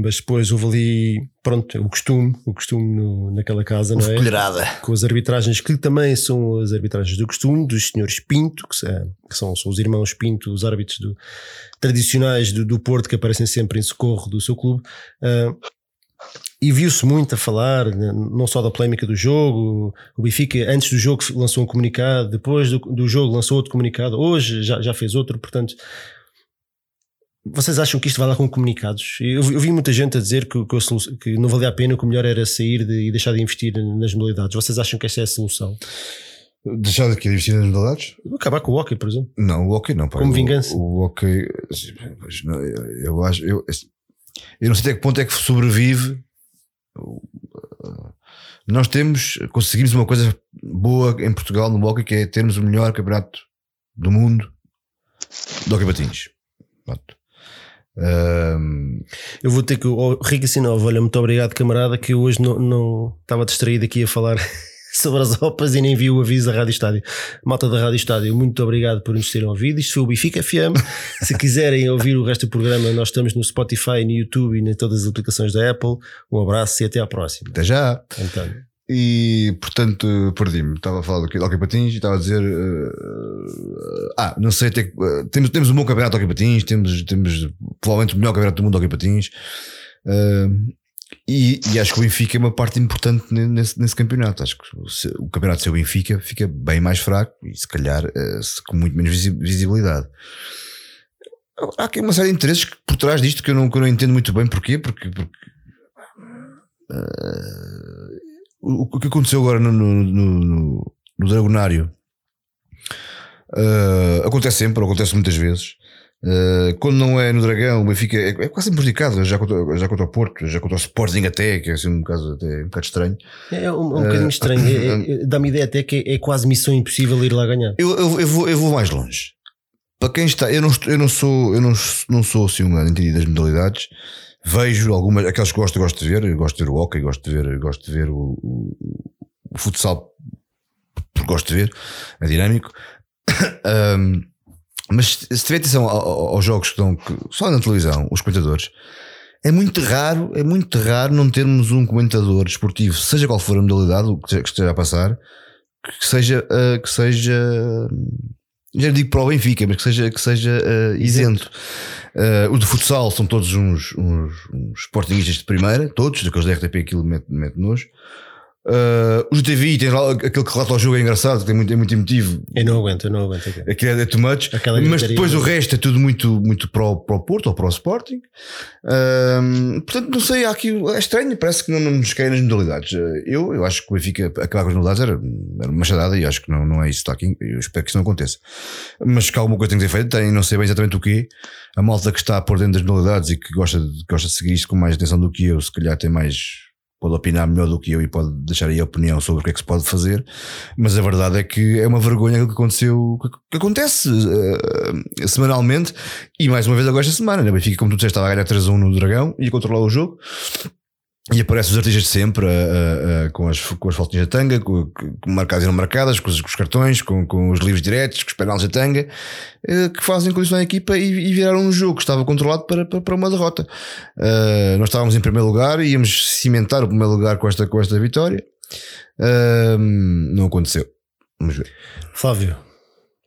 Mas depois houve ali, pronto, o costume, o costume no, naquela casa, não é? Colherada. Com as arbitragens que também são as arbitragens do costume, dos senhores Pinto, que, que são, são, os irmãos Pinto, os árbitros do, tradicionais do, do Porto, que aparecem sempre em socorro do seu clube. Uh, e viu-se muito a falar, né, não só da polémica do jogo, o Benfica antes do jogo lançou um comunicado, depois do, do jogo lançou outro comunicado, hoje já, já fez outro, portanto vocês acham que isto vai lá com comunicados? Eu, eu vi muita gente a dizer que, que, que, não valia a pena, que o melhor era sair de, e deixar de investir nas modalidades. Vocês acham que esta é a solução? Deixar de investir nas modalidades? Acabar com o hockey, por exemplo. Não, o hockey não. Pá. Como vingança. O, o hockey, eu acho, eu, eu não sei até que ponto é que sobrevive nós temos, conseguimos uma coisa boa em Portugal no hockey que é termos o melhor campeonato do mundo do hockey patins. Um... Eu vou ter que. Oh, Rica Sinova, olha, muito obrigado, camarada, que eu hoje não, não estava distraído aqui a falar sobre as OPAs e nem vi o aviso da Rádio Estádio. Malta da Rádio Estádio, muito obrigado por nos terem ouvido. Isto foi o Bifica FM. Se quiserem ouvir o resto do programa, nós estamos no Spotify, no YouTube e em todas as aplicações da Apple. Um abraço e até à próxima. Até já. Então. E portanto perdi-me. Estava a falar do Hockey Patins e estava a dizer. Uh, ah, não sei até. Uh, temos, temos um bom campeonato de Hockey Patins, temos, temos provavelmente o melhor campeonato do mundo de Hockey Patins. Uh, e, e, acho que o Benfica é uma parte importante nesse, nesse campeonato. Acho que o, o campeonato seu Benfica fica bem mais fraco e se calhar com muito menos visibilidade. Há aqui uma série de interesses por trás disto que eu não, que eu não entendo muito bem porquê, porque, porque o, o, que aconteceu agora no, no, no, no Dragonário uh, acontece sempre, acontece muitas vezes. Uh, quando não é no Dragão, o Benfica é, é quase prejudicado, já contra, já contra o Porto, já contra o Sporting até, que é assim um caso até um bocado estranho. É, é um, um uh, bocadinho estranho, é, é, dá-me ideia até que é, quase missão impossível ir lá ganhar. Eu, eu, eu, vou, eu vou mais longe. Para quem está, eu não, eu não sou, eu não, não sou assim um grande entendido das modalidades. Vejo algumas, aquelas que gosto, gosto de ver, gosto de ver o hockey, gosto de ver, gosto de ver o, o, o futsal, porque gosto de ver, é dinâmico. um, Mas se tiver atenção aos jogos que estão só na televisão, os comentadores, é muito raro, é muito raro não termos um comentador esportivo, seja qual for a modalidade que esteja a passar, que seja, uh, que seja, já digo para o Benfica, mas que seja, que seja uh, isento. Uh, o de futsal são todos uns, uns, uns sportingistas de primeira, todos, daqueles da RTP aquilo mete, mete nojo. Uh, o GTV tem lá, aquele que relata o jogo é engraçado, tem muito, é muito emotivo. Eu não aguento, eu não aguento. Aquilo é too much. mas depois o resto é tudo muito, muito para, o, para o Porto ou para o Sporting. Uh, portanto, não sei, há aqui, é estranho, parece que não, não nos caem nas modalidades. Uh, eu, eu acho que o Benfica acabar com as modalidades era, era uma machadada e acho que não, não é isso que está aqui. Eu espero que isso não aconteça. Mas que alguma coisa tem que ser feita, tem, não sei bem exatamente o quê. A malta que está por dentro das modalidades e que gosta, gosta de seguir isto com mais atenção do que eu, se calhar tem mais pode opinar melhor do que eu e pode deixar aí a opinião sobre o que é que se pode fazer, mas a verdade é que é uma vergonha o que aconteceu, que acontece uh, semanalmente e mais uma vez agora esta semana, né? Benfica, como tu disseste, estava a ganhar 3 a 1 no Dragão e controlar o jogo e aparecem os artistas de sempre uh, uh, com, as, com as fotinhas da tanga, com, com marcadas e não marcadas, com os, com os, cartões, com, com os livros diretos, com os penais da tanga, uh, que fazem condições à equipa e, e, viraram um jogo que estava controlado para, para, para uma derrota. nós estávamos em primeiro lugar íamos cimentar o primeiro lugar com esta, com esta vitória. não aconteceu. Vamos ver. Flávio,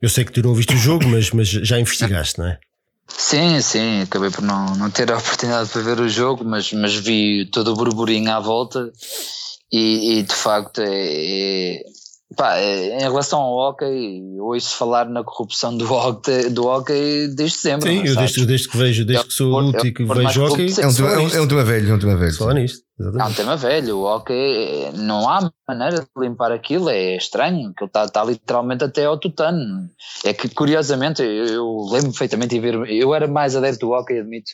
eu sei que tu não ouviste o jogo, mas, mas já investigaste, não é? Sim, sim, acabei por não, não ter a oportunidade para ver o jogo, mas, mas vi todo o burburinho à volta e, e de facto é, é, pá, é, em relação ao hockey, ouço falar na corrupção do hockey, do hockey desde sempre. Sim, eu desde, desde, que vejo, desde que sou adulto e que vejo hockey. É um, tema, é um tema velho, é um tema velho. Falar nisto. É um tema velho, o hockey não há maneira de limpar aquilo, é estranho, que ele está tá literalmente até ao tutano. É que curiosamente, eu, eu lembro perfeitamente de ver, eu era mais adepto do hockey, admito,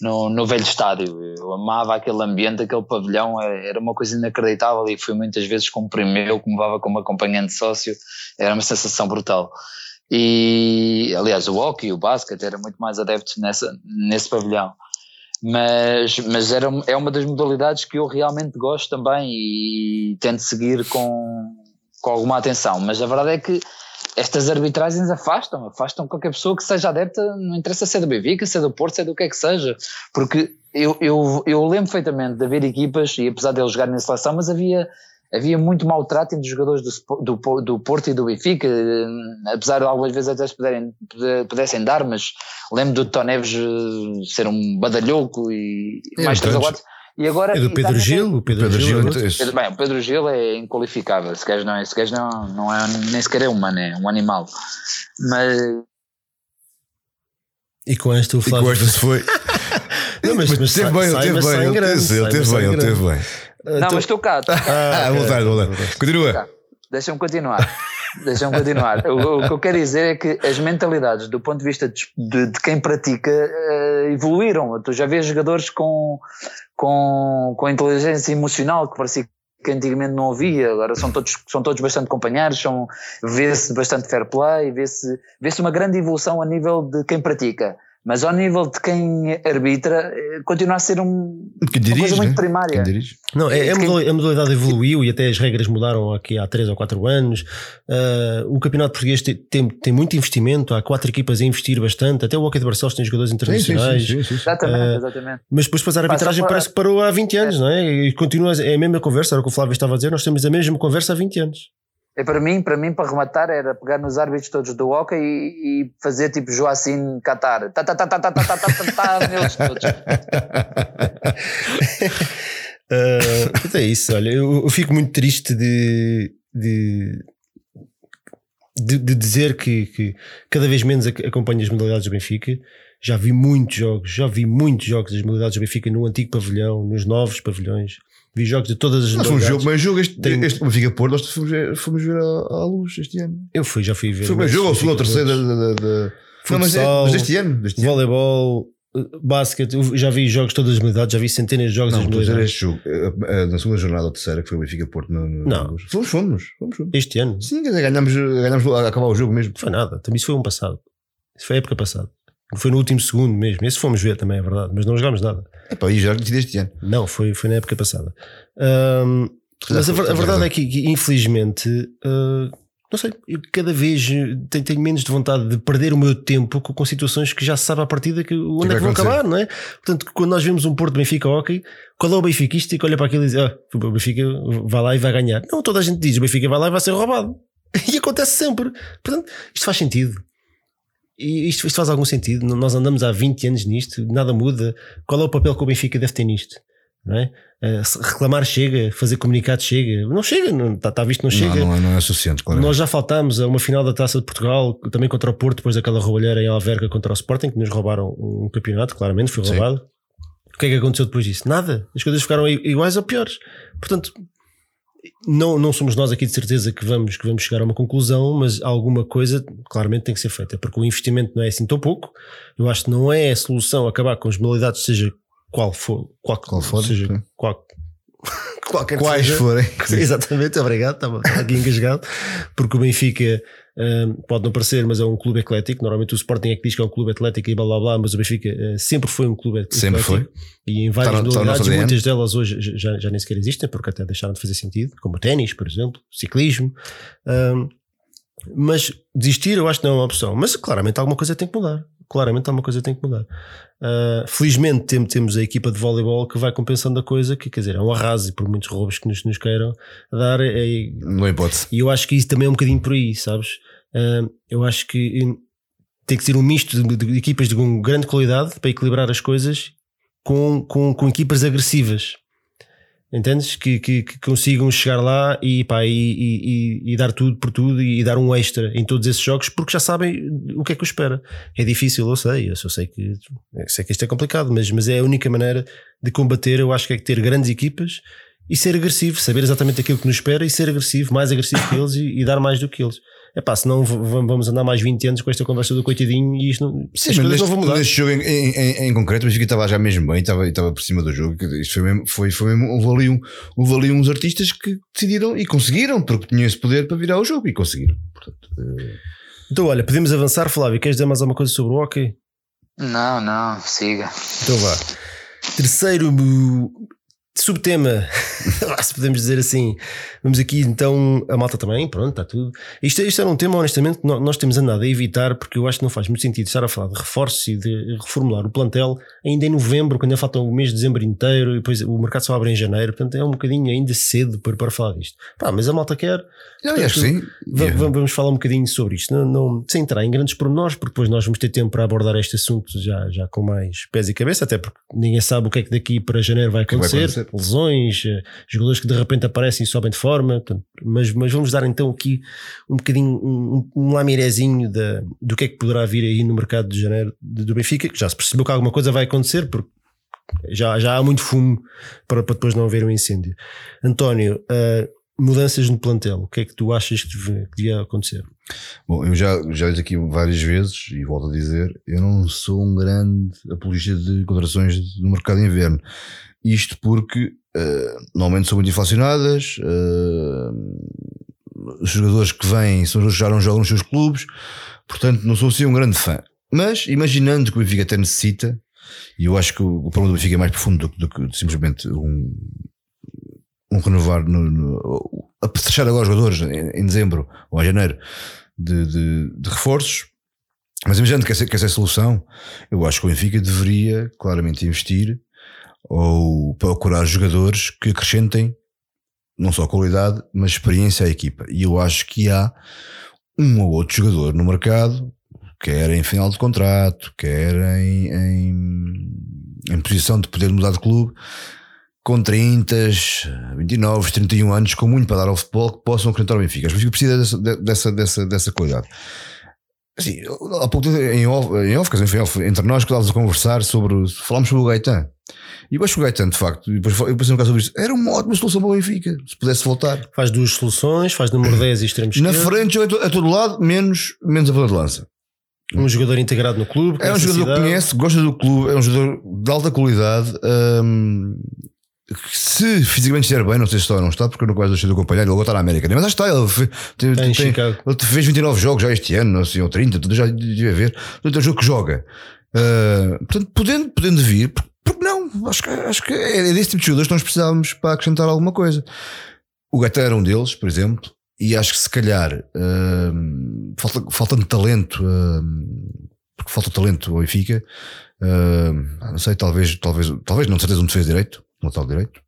no, no velho estádio, eu amava aquele ambiente, aquele pavilhão, é, era uma coisa inacreditável e fui muitas vezes como primeiro, como levava como acompanhante sócio, era uma sensação brutal. E aliás, o hockey, o basquete era muito mais adepto nessa, nesse pavilhão mas, mas era, é uma das modalidades que eu realmente gosto também e tento seguir com, com alguma atenção. Mas a verdade é que estas arbitragens afastam, afastam qualquer pessoa que seja adepta, não interessa se é do Benfica, se é do Porto, se é do que é que seja, porque eu, eu, eu lembro perfeitamente de haver equipas, e apesar de eles jogarem na seleção, mas havia havia muito maltrato entre os jogadores do, do, do Porto e do Benfica, eh, apesar de algumas vezes até se puderem, pudessem dar, mas lembro do Toneves eh, ser um badalhoco e é, mais três ou quatro. E agora. E do Pedro Gil? O Pedro, Pedro Gil. Gil é Pedro, bem, o Pedro Gil é inqualificável. Esse gajo não é, esse gajo não, não é nem sequer é humano, é um animal. Mas. E com esta o Flávio. E com esta se foi. não, mas, mas, mas teve bem, ele teve bem, ele teve bem, ele teve bem. Não, então... mas estou cá. Ah, okay. voltar, voltar. Continua. Deixa-me continuar. Deixa-me continuar. O, o, que eu quero dizer é que as mentalidades, do ponto de vista de, de, de quem pratica, uh, evoluíram. Tu já vês jogadores com, com, com inteligência emocional que parecia que antigamente não havia, agora são todos, são todos bastante companheiros, são, vê-se bastante fair play, vê-se vê uma grande evolução a nível de quem pratica mas ao nível de quem arbitra, eh, continua a ser um, que dirige, uma coisa muito né? primária. Não, é, é a, modalidade, a, modalidade, evoluiu e até as regras mudaram aqui há 3 ou 4 anos. Uh, o Campeonato Português tem, tem, tem, muito investimento, há quatro equipas a investir bastante, até o Hockey de Barcelos tem jogadores internacionais. Sim, sim, sim, exatamente, uh, exatamente. Mas depois, depois a arbitragem Passa parece que parou há 20 anos, é. não é? E continua, é a mesma conversa, era o que o Flávio estava a dizer, nós temos a mesma conversa há 20 anos. É para mim, para mim, para rematar, era pegar nos árbitros todos do hockey e, e fazer tipo Joacim Qatar. Tá, tá, tá, tá, tá, tá, tá, tá, tá, neles todos. uh, é isso, olha, eu, eu, fico muito triste de, de, de, de dizer que, que, cada vez menos acompanho as modalidades do Benfica. Já vi muitos jogos, já vi muitos jogos das modalidades do Benfica no antigo pavilhão, nos novos pavilhões vi jogos de todas as Nós um jogo, mas jogo este, Tem... este Benfica Porto, nós fomos, fomos ver à, luz este ano. Eu fui, já fui ver. Foi o jogo, ou segundo ou terceiro da. da, Futsal, mas, é, mas deste ano, deste voleibol, basquete, já vi jogos de todas as modalidades, já vi centenas de jogos não, das modalidades. Este jogo, eh, eh, na segunda jornada ou terceira, que foi o Benfica Porto. No, no, não, fomos, fomos, fomos, Este ano? Sim, ganhámos, ganhámos a acabar o jogo mesmo. Não foi nada, também isso foi um passado. Isso foi a época passada. Foi no último segundo mesmo. Esse fomos ver também, é verdade, mas não jogámos nada. É pá, e já este ano. Não, foi, foi na época passada. Um, mas a, a, verdade é que, que infelizmente, uh, não sei, eu cada vez tenho, tenho, menos de vontade de perder o meu tempo com, com situações que já se sabe à partida que onde que é que vão acabar, não é? Portanto, quando nós vemos um Porto Benfica Hockey, qual é o Benfiquista que olha para aquilo e diz: ah, o Benfica vai lá e vai ganhar? Não, toda a gente diz: o Benfica vai lá e vai ser roubado. E acontece sempre. Portanto, isto faz sentido. E isto, isto, faz algum sentido? Nós andamos há 20 anos nisto, nada muda. Qual é o papel que o Benfica deve ter nisto? É? Uh, reclamar chega, fazer comunicado chega. Não chega, está, está visto, não chega. Não, não, é, não é suficiente, claro. Nós já faltámos a uma final da Taça de Portugal, também contra o Porto, depois daquela roubalheira em Alverca contra o Sporting, que nos roubaram um campeonato, claramente, foi roubado. Sim. O que é que aconteceu depois disso? Nada. As coisas ficaram iguais ou piores. Portanto, não, não somos nós aqui de certeza que vamos, que vamos chegar a uma conclusão, mas alguma coisa claramente tem que ser feita, porque o investimento não é assim tão pouco. Eu acho que não é a solução acabar com as modalidades, seja qual for, qual, qual for, seja qual, qualquer Quais seja. forem. Exatamente, obrigado, estava aqui engasgado, porque o Benfica um, pode não parecer, mas é um clube eclético. Normalmente o Sporting é que diz que é um clube atlético e blá blá blá, mas o Benfica uh, sempre foi um clube atlético. Sempre foi. E em várias modalidades, muitas delas hoje já, já nem sequer existem, porque até deixaram de fazer sentido, como o ténis, por exemplo, ciclismo. Um, mas desistir eu acho que não é uma opção. Mas claramente alguma coisa tem que mudar claramente alguma coisa tem que mudar. Uh, felizmente temos a equipa de voleibol que vai compensando a coisa, que quer dizer, é um arraso e por muitos roubos que nos, nos queiram dar. É, é, não é hipótese. E eu acho que isso também é um bocadinho por aí, sabes? Uh, eu acho que tem que ser um misto de, de, equipas de grande qualidade para equilibrar as coisas com, com, com equipas agressivas. Entendes? Que, que, que, consigam chegar lá e, pá, e, e, e, dar tudo por tudo e, dar um extra em todos esses jogos porque já sabem o que é que os espera. É difícil, eu sei, eu sei que, sei que isto é complicado, mas, mas é a única maneira de combater. Eu acho que é ter grandes equipas e ser agressivo, saber exatamente aquilo que nos espera e ser agressivo, mais agressivo que eles e, dar mais do que eles é pá, senão vamos andar mais 20 anos com esta conversa do coitadinho e isto não, Sim, as coisas não vão mudar. Neste jogo em, em, em concreto, o Benfica estava já mesmo bem, estava, estava por cima do jogo. Isto foi mesmo, foi, foi mesmo, houve ali, um, houve ali uns artistas que decidiram e conseguiram, porque tinham esse poder para virar o jogo e conseguiram. Portanto, uh... Então, olha, podemos avançar, Flávio. Queres dizer mais alguma coisa sobre o hockey? Não, não, siga. Então vá. Terceiro subtema, se podemos dizer assim. Vamos aqui então, a malta também, pronto, está tudo. Isto, isto era um tema, honestamente, que nós temos andado a evitar, porque eu acho que não faz muito sentido estar a falar de reforços e de reformular o plantel ainda em novembro, quando ainda falta o mês de dezembro inteiro, e depois o mercado só abre em janeiro, portanto é um bocadinho ainda cedo para, para falar disto. Pá, mas a malta quer. Eu portanto, acho sim. Vamos falar um bocadinho sobre isto, não, não, sem entrar em grandes pormenores, porque depois nós vamos ter tempo para abordar este assunto já, já com mais pés e cabeça, até porque ninguém sabe o que é que daqui para janeiro vai acontecer. Lesões, eh, jogadores que de repente aparecem e sobem de forma. Mas, mas vamos dar então aqui um bocadinho, um, um lamirezinho da, do que é que poderá vir aí no mercado de janeiro do Benfica, que já se percebeu que alguma coisa vai acontecer, porque já, já há muito fumo para, para depois não haver um incêndio. António, uh, mudanças no plantel, o que é que tu achas que devia acontecer? Bom, eu já, já disse aqui várias vezes e volto a dizer, eu não sou um grande apologista de contratações no mercado de inverno. Isto porque uh, normalmente são muito inflacionadas, uh, os jogadores que vêm são os que já não jogam nos seus clubes, portanto não sou assim um grande fã. Mas imaginando que o Benfica até necessita, e eu acho que o, o problema do Benfica é mais profundo do, do que simplesmente um, um renovar no, no, a fechar agora os jogadores em, em dezembro ou em janeiro de, de, de reforços. Mas imaginando que essa, que essa é a solução, eu acho que o Benfica deveria claramente investir ou procurar jogadores que acrescentem não só qualidade, mas experiência à equipa. E eu acho que há um ou outro jogador no mercado, quer em final de contrato, quer em, em, em posição de poder mudar de clube, com 30, 29, 31 anos, com muito para dar ao futebol, que possam acrescentar o Benfica. Mas Benfica precisa dessa, dessa, dessa, dessa qualidade. Assim, há pouco em off, em off, em off entre nós, que estávamos a conversar sobre. Falámos sobre o Gaetan. E eu acho que o Gaetan, de facto, depois eu pensei um bocado sobre isso, era uma ótima solução para o Benfica, se pudesse voltar. Faz duas soluções, faz número 10 e extremos Na frente, a todo lado, menos, menos a ponta de lança. Um jogador integrado no clube. É um jogador cidade. que conhece, gosta do clube, é um jogador de alta qualidade. Hum, se fisicamente estiver bem, não sei se está ou não está, porque eu não quase deixei de acompanhar, ele agora está na América, mas acho que está, ele, fez, tem, tem, ele fez 29 jogos já este ano, assim, ou 30, já devia ver, portanto é um jogo que joga. Uh, portanto, podendo, podendo vir, porque não? Acho que, acho que é desse tipo de jogadores que nós precisávamos para acrescentar alguma coisa. O Gata era um deles, por exemplo, e acho que se calhar uh, falta, faltando talento, uh, porque falta talento ao Benfica, uh, não sei, talvez, talvez, talvez não de certeza um defesa direito, lateral direito.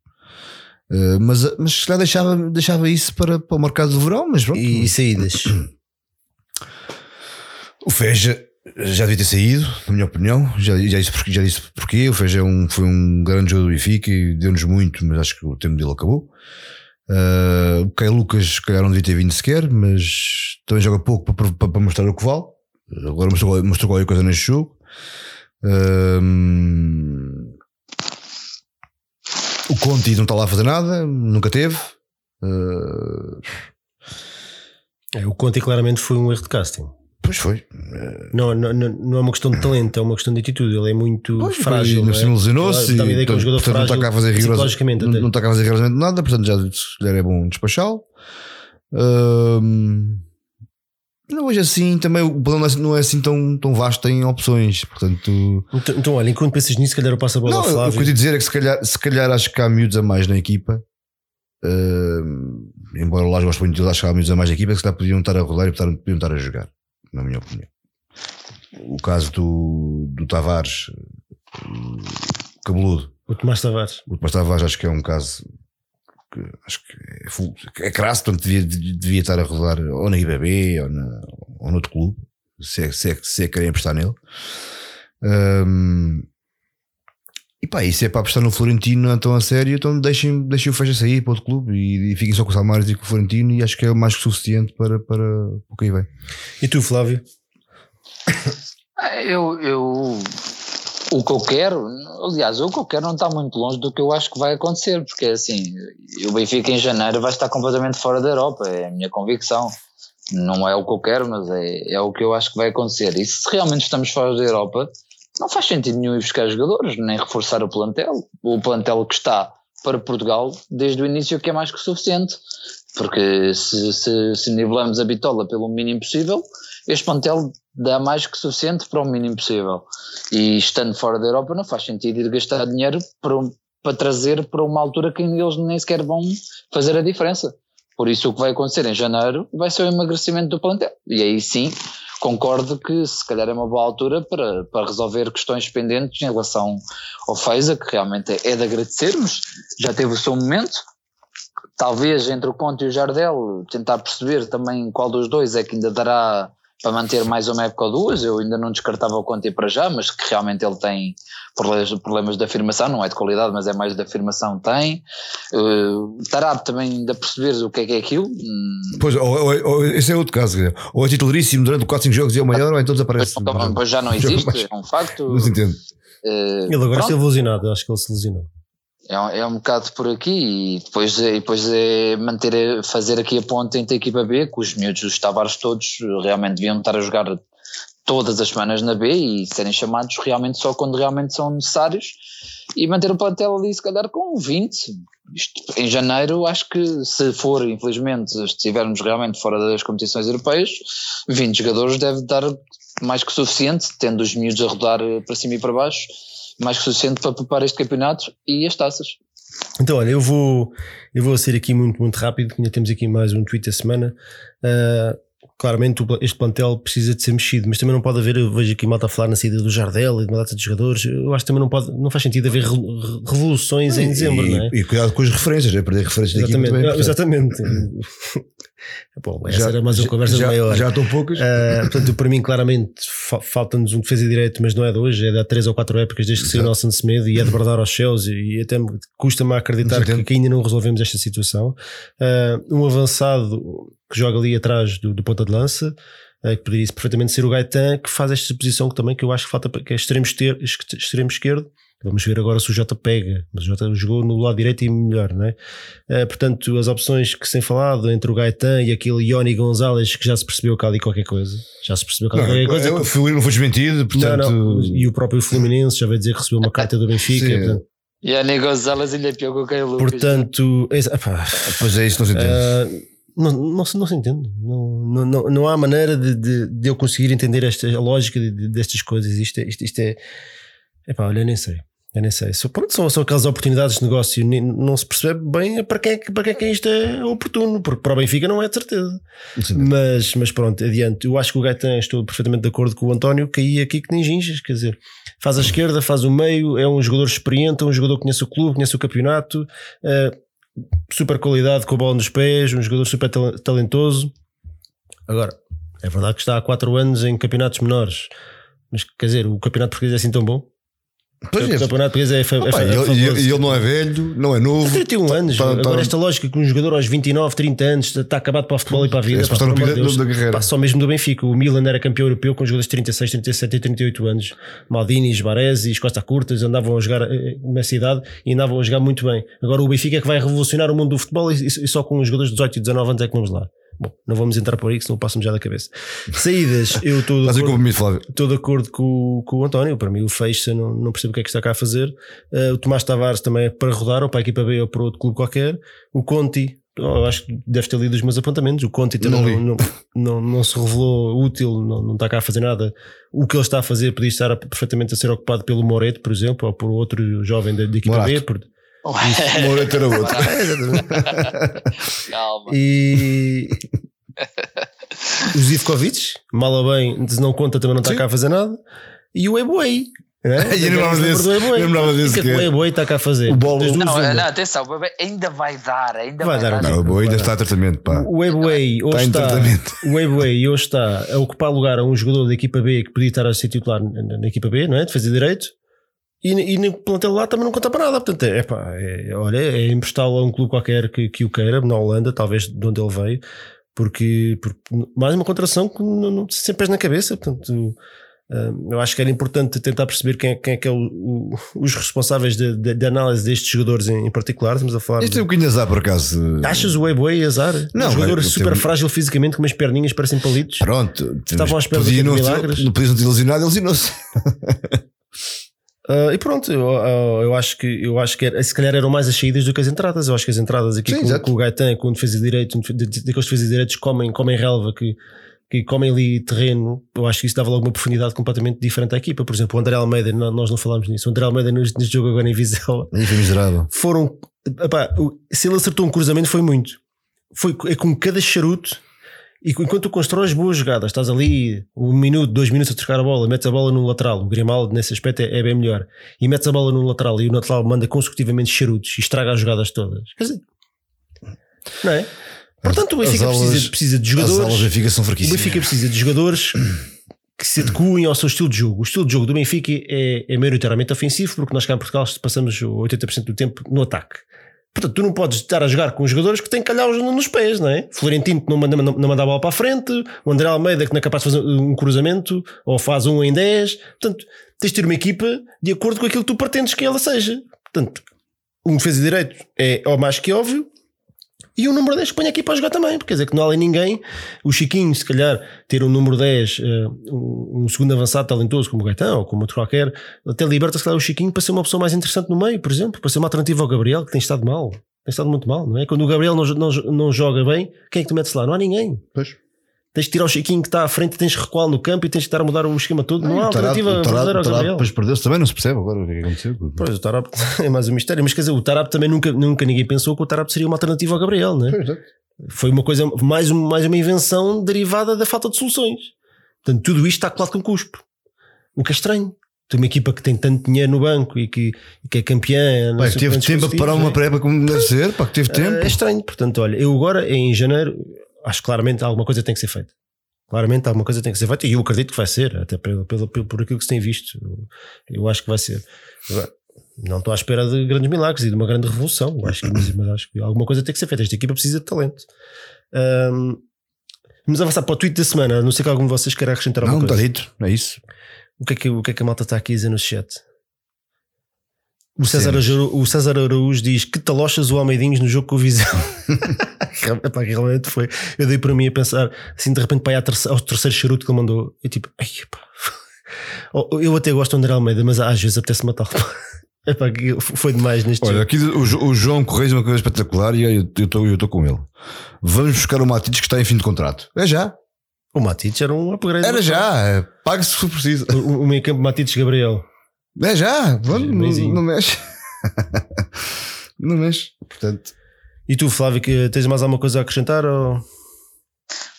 Uh, mas, mas se calhar deixava, deixava isso para, para o mercado de verão, mas pronto. E, e saídas? O Feja já devia ter saído, na minha opinião. Já, já, disse, porque, já disse porquê. O Feijão um, foi um grande jogador do Benfica e deu-nos muito, mas acho que o tempo dele acabou. Uh, o Caio Lucas, se calhar, não devia ter vindo sequer, mas também joga pouco para, para, para mostrar o que vale. Agora mostrou, mostrou qualquer coisa neste jogo. Uh, o Conti não está lá a fazer nada, nunca teve. Uh, é, o Conti claramente foi um erro de casting. Pois foi. Não, não, não é uma questão de talento, é uma questão de atitude. Ele é muito pois frágil. Não é? lesionou-se. Não está cá a fazer rigorosamente, não, não está cá a fazer rigorosamente nada, portanto já se é bom despachá-lo. Não hoje assim também o plano não é assim tão, tão vasto em opções, portanto. Então, então olha, enquanto pensas nisso, se calhar eu passo a bola não, ao Flávio. O que eu te dizer é que se calhar, se calhar acho que há miúdos a mais na equipa. Uh, embora Lage goste muito de acho que há miúdos a mais na equipa, que se calhar podiam estar a rodar e podiam estar a jogar na minha opinião. O caso do, do Tavares, cabeludo. O Tomás Tavares. O Tomás Tavares acho que é um caso que acho que é, full, é crasso, portanto devia, devia estar a rodar ou na IBB ou, na, ou noutro clube, se é, se é, se é querem apostar nele. Um, e pá, isso é para apostar no Florentino não é tão a sério, então deixem, deixem o Fecha sair para outro clube e, e fiquem só com o Salmares e com o Florentino e acho que é mais que suficiente para, para o que aí vem. E tu, Flávio? Eu, eu o que eu quero, aliás, o que eu quero não está muito longe do que eu acho que vai acontecer, porque é assim, o Benfica em janeiro vai estar completamente fora da Europa, é a minha convicção. Não é o que eu quero, mas é, é o que eu acho que vai acontecer. E se realmente estamos fora da Europa, não faz sentido nenhum ir buscar jogadores, nem reforçar o plantel. O plantel que está para Portugal desde o início que é mais que suficiente. Porque se, se, se nivelamos a bitola pelo mínimo possível, este plantel dá mais que suficiente para o mínimo possível. E estando fora da Europa não faz sentido ir gastar dinheiro para, para trazer para uma altura que eles nem sequer vão fazer a diferença. Por isso o que vai acontecer em janeiro vai ser o emagrecimento do plantel. E aí sim concordo que se calhar é uma boa altura para, para resolver questões pendentes em relação ao FEISA, que realmente é, é de agradecermos, já teve o seu momento. Talvez entre o Conte e o Jardel tentar perceber também qual dos dois é que ainda dará para manter mais uma época ou duas. Eu ainda não descartava o Conte para já, mas que realmente ele tem problemas, problemas de afirmação, não é de qualidade, mas é mais de afirmação, tem. Uh, Tarab também ainda perceber o que é que é aquilo. Hum. Pois, ou, ou, ou, esse é outro caso. Ou é titularíssimo durante 4, 5 jogos e é o maior, ou então desaparece. Pois, pois já não existe, é um facto. Não se entende. Uh, ele agora está ilusionado, acho que ele se lesionou. É, é um bocado por aqui e depois, e depois é manter, fazer aqui a ponte entre a equipa B, que os miúdos dos Tavares todos realmente deviam estar a jogar todas as semanas na B e serem chamados realmente só quando realmente são necessários e manter o plantel ali se calhar com 20. Isto, em janeiro acho que se for, infelizmente, estivermos realmente fora das competições europeias, 20 jogadores deve dar mais que suficiente, tendo os miúdos a rodar para cima e para baixo, mais que suficiente para preparar este campeonato e as taças. Então, olha, eu vou, eu vou ser aqui muito, muito rápido, ainda temos aqui mais um tweet a semana. Uh, claramente este plantel precisa de ser mexido, mas também não pode haver, eu vejo aqui malta a falar na saída do Jardel e de uma data de jogadores, eu acho que também não, pode, não faz sentido haver revoluções em dezembro, e, não é? E cuidado com as referências, é perder referências daqui também. Exatamente. Bom, essa já, era mais uma conversa já, maior. Já estão poucas. Uh, portanto, para mim, claramente, fa falta-nos um defesa direito, mas não é de hoje, é de há três ou quatro épocas desde que saiu o Nelson Semedo e é de bradar aos céus. E até custa-me acreditar que, que, ainda não resolvemos esta situação. Uh, um avançado que joga ali atrás do, do ponta de lança, uh, que poderia perfeitamente ser o Gaetan, que faz esta posição que também que eu acho que falta, que é extremo, extremo esquerdo Vamos ver agora se o Jota pega, mas o Jota jogou no lado direito e melhor, não é? Uh, portanto, as opções que se tem falado entre o Gaetan e aquele Ioni Gonzalez, que já se percebeu que há ali qualquer coisa. Já se percebeu que há qualquer coisa. O Filipe não foi desmentido, portanto. Não, não. E o próprio Fluminense já vai dizer que recebeu uma carta do Benfica. Ioni Gonzalez ainda é pior que o Caio Lucas. Portanto, é, pois é, isso não se entende. Uh, não, não, não se entende. Não, não, não há maneira de, de, de eu conseguir entender esta, a lógica de, destas coisas. Isto é, isto, isto é. Epá, olha, nem sei. Eu nem sei. Pronto, são, são aquelas oportunidades de negócio, não se percebe bem para quem, é para quem, é que isto é oportuno, porque para o Benfica não é de certeza. Mas, mas pronto, adiante. Eu acho que o Gaetan, estou perfeitamente de acordo com o António, caía aqui que nem gingas, quer dizer, faz a esquerda, faz o meio, é um jogador experiente, é um jogador que conhece o clube, conhece o campeonato, uh, super qualidade com a bola nos pés, um jogador super talentoso. Agora, É verdade que está há 4 anos em campeonatos menores, mas quer dizer, o campeonato português é assim tão bom? Pois o é. campeonato português é, é, Opa, é, ele, ele, ele, não é velho, não é novo. 31 anos. Tá, Agora, tá... esta lógica que um jogador aos 29, 30 anos está acabado para o futebol e para a vida. É, pá, no Deus, da carreira. Pá, só mesmo do Benfica. O Milan era campeão europeu com jogadores de 36, 37 e 38 anos. Maldini, Baresi, Costa Curtas andavam a jogar eh, na cidade e andavam a jogar muito bem. Agora o Benfica é que vai revolucionar o mundo do futebol e, e só com os jogadores de 18 e 19 anos é que vamos lá. Bom, não vamos entrar por aí, que senão passo-me já da cabeça. Saídas, eu estou de, acordo, estou de acordo com, com o António. Para mim, o Feixa não, não percebo o que é que está cá a fazer. Uh, o Tomás Tavares também é para rodar, ou para a equipa B ou para outro clube qualquer. O Conti, eu acho que deve ter lido os meus apontamentos. O Conti também não, não, não, não, se revelou útil, não, não está cá a fazer nada. O que ele está a fazer podia estar perfeitamente a ser ocupado pelo Moreto, por exemplo, ou por outro jovem da, da equipa Morato. B. Por, isso, Moreto era outro. Calma. E. o Zivkovic, mal ou bem, não conta, também não está cá a fazer nada. E o Eboi. É? Eu lembrava desse. Eu lembrava desse. O que é que o Eboi está cá a fazer? O bolo. Não, não, atenção, ainda vai dar. Ainda vai, vai dar. Não, o Eboi ainda está a tratamento. Pá. O Eboi hoje está, está o Eboi hoje está a ocupar lugar a um jogador da equipa B que podia estar a ser titular na equipa B, não é? De fazer direito. E, e no plantel lá também não conta para nada. Portanto, é, pá, é, olha, é emprestá-lo a um clube qualquer que, que o queira, na Holanda, talvez de onde ele veio, porque, porque mais uma contração que não, não, sem pés na cabeça. Portanto, eu acho que era importante tentar perceber quem, é, quem é que é o, o, os responsáveis de, de, de, análise destes jogadores em, em, particular. Estamos a falar. Isto é um bocadinho azar, por acaso. Achas o Weibo azar? Não, um jogador super tenho... frágil fisicamente, com umas perninhas parecem palitos. Pronto, estavam à espera de milagres. Não podiam ter ilusionado, ilusionou-se. Uh, e pronto, eu, uh, eu, acho que eu acho que era, se calhar eram mais as saídas do que as entradas. Eu acho que as entradas aqui Sim, com, com, o Gaetan, com o defesa de direito, daqueles defesas de direitos comem, comem relva, que, que comem ali terreno. Eu acho que isso dava logo uma profundidade completamente diferente à equipa. Por exemplo, o André Almeida, nós não falámos nisso. O André Almeida neste, jogo agora em Vizela foi miserável. Foram, epá, se ele acertou um cruzamento, foi muito. Foi é com cada charuto e enquanto tu constróis boas jogadas, estás ali um minuto, dois minutos a trocar a bola, metes a bola no lateral. O Grimaldo, nesse aspecto, é, é, bem melhor. E metes a bola no lateral e o lateral manda consecutivamente charutos e estraga as jogadas todas. Quer dizer, não é? Portanto, o Benfica aulas, precisa, precisa, de jogadores. As aulas Benfica são o Benfica precisa de jogadores que se adequem ao seu estilo de jogo. O estilo de jogo do Benfica é, é maioritariamente ofensivo, porque nós cá em Portugal passamos 80% do tempo no ataque. Portanto, tu não podes estar a jogar com jogadores que têm calhaus nos pés, não é? Florentino que não manda, não, não manda a bola para a frente, o André Almeida que não é capaz de fazer um cruzamento, ou faz um em 10. Portanto, tens de ter uma equipa de acordo com aquilo que tu pretendes que ela seja. Portanto, um defesa direito é ao mais que óbvio, e o número 10 que põe aqui para jogar também, porque quer dizer que não há ali ninguém. O Chiquinho, se calhar, ter um número 10, uh, um, segundo avançado talentoso como o Gaetão ou como outro qualquer, até liberta se calhar o Chiquinho para ser uma pessoa mais interessante no meio, por exemplo, para ser uma alternativa ao Gabriel, que tem estado mal. Tem estado muito mal, não é? Quando o Gabriel não, não, não joga bem, quem é que tu metes lá? Não há ninguém. Pois. Tens de tirar o Chiquinho que está à frente, tens de recuar no campo e tens de estar a mudar o esquema todo. Não, não há alternativa a fazer ao Gabriel. Depois perdeu-se também, não se percebe agora o que é aconteceu. Pois, o Tarap é mais um mistério. Mas quer dizer, o Tarap também nunca, nunca ninguém pensou que o Tarap seria uma alternativa ao Gabriel, não é? Pois, Foi uma coisa, mais, mais uma invenção derivada da falta de soluções. Portanto, tudo isto está colado com cuspo. O que é estranho. Tem uma equipa que tem tanto dinheiro no banco e que, que é campeã. Pai, teve tempo para parar uma é? prépa como deve ser, pá, que teve tempo. É estranho. Portanto, olha, eu agora em janeiro acho claramente alguma coisa tem que ser feita. Claramente alguma coisa tem que ser feita e eu acredito que vai ser, até pelo, pelo, por aquilo que se tem visto. Eu acho que vai ser. Não estou à espera de grandes milagres e de uma grande revolução. Acho que, mas acho que alguma coisa tem que ser feita. Esta equipa precisa de talento. Um, vamos avançar para o tweet da semana. Não sei que algum de vocês queira acrescentar alguma não, coisa. Não, está dito, é isso. O que, é que, o que é que a malta está aqui a dizer no chat? O César, Araújo, o César Araújo diz que talochas o Almeidinhos no jogo com o Visão. Epá, realmente foi. Eu dei para mim a pensar assim, de repente, para ir ao terceiro charuto que ele mandou. Eu tipo, ai, oh, eu até gosto do André Almeida, mas às vezes apetece matá-lo. Epá, foi demais neste Olha, jogo. aqui o, o João Correia uma coisa espetacular e eu estou eu com ele. Vamos buscar o Matites que está em fim de contrato. É já. O Matites era um upgrade. Era já. É, Pague-se se for preciso. O, o meio campo Matites Gabriel. É já, vamos, não, não mexe. não mexe. Portanto. E tu, Flávio, que tens mais alguma coisa a acrescentar? Ou...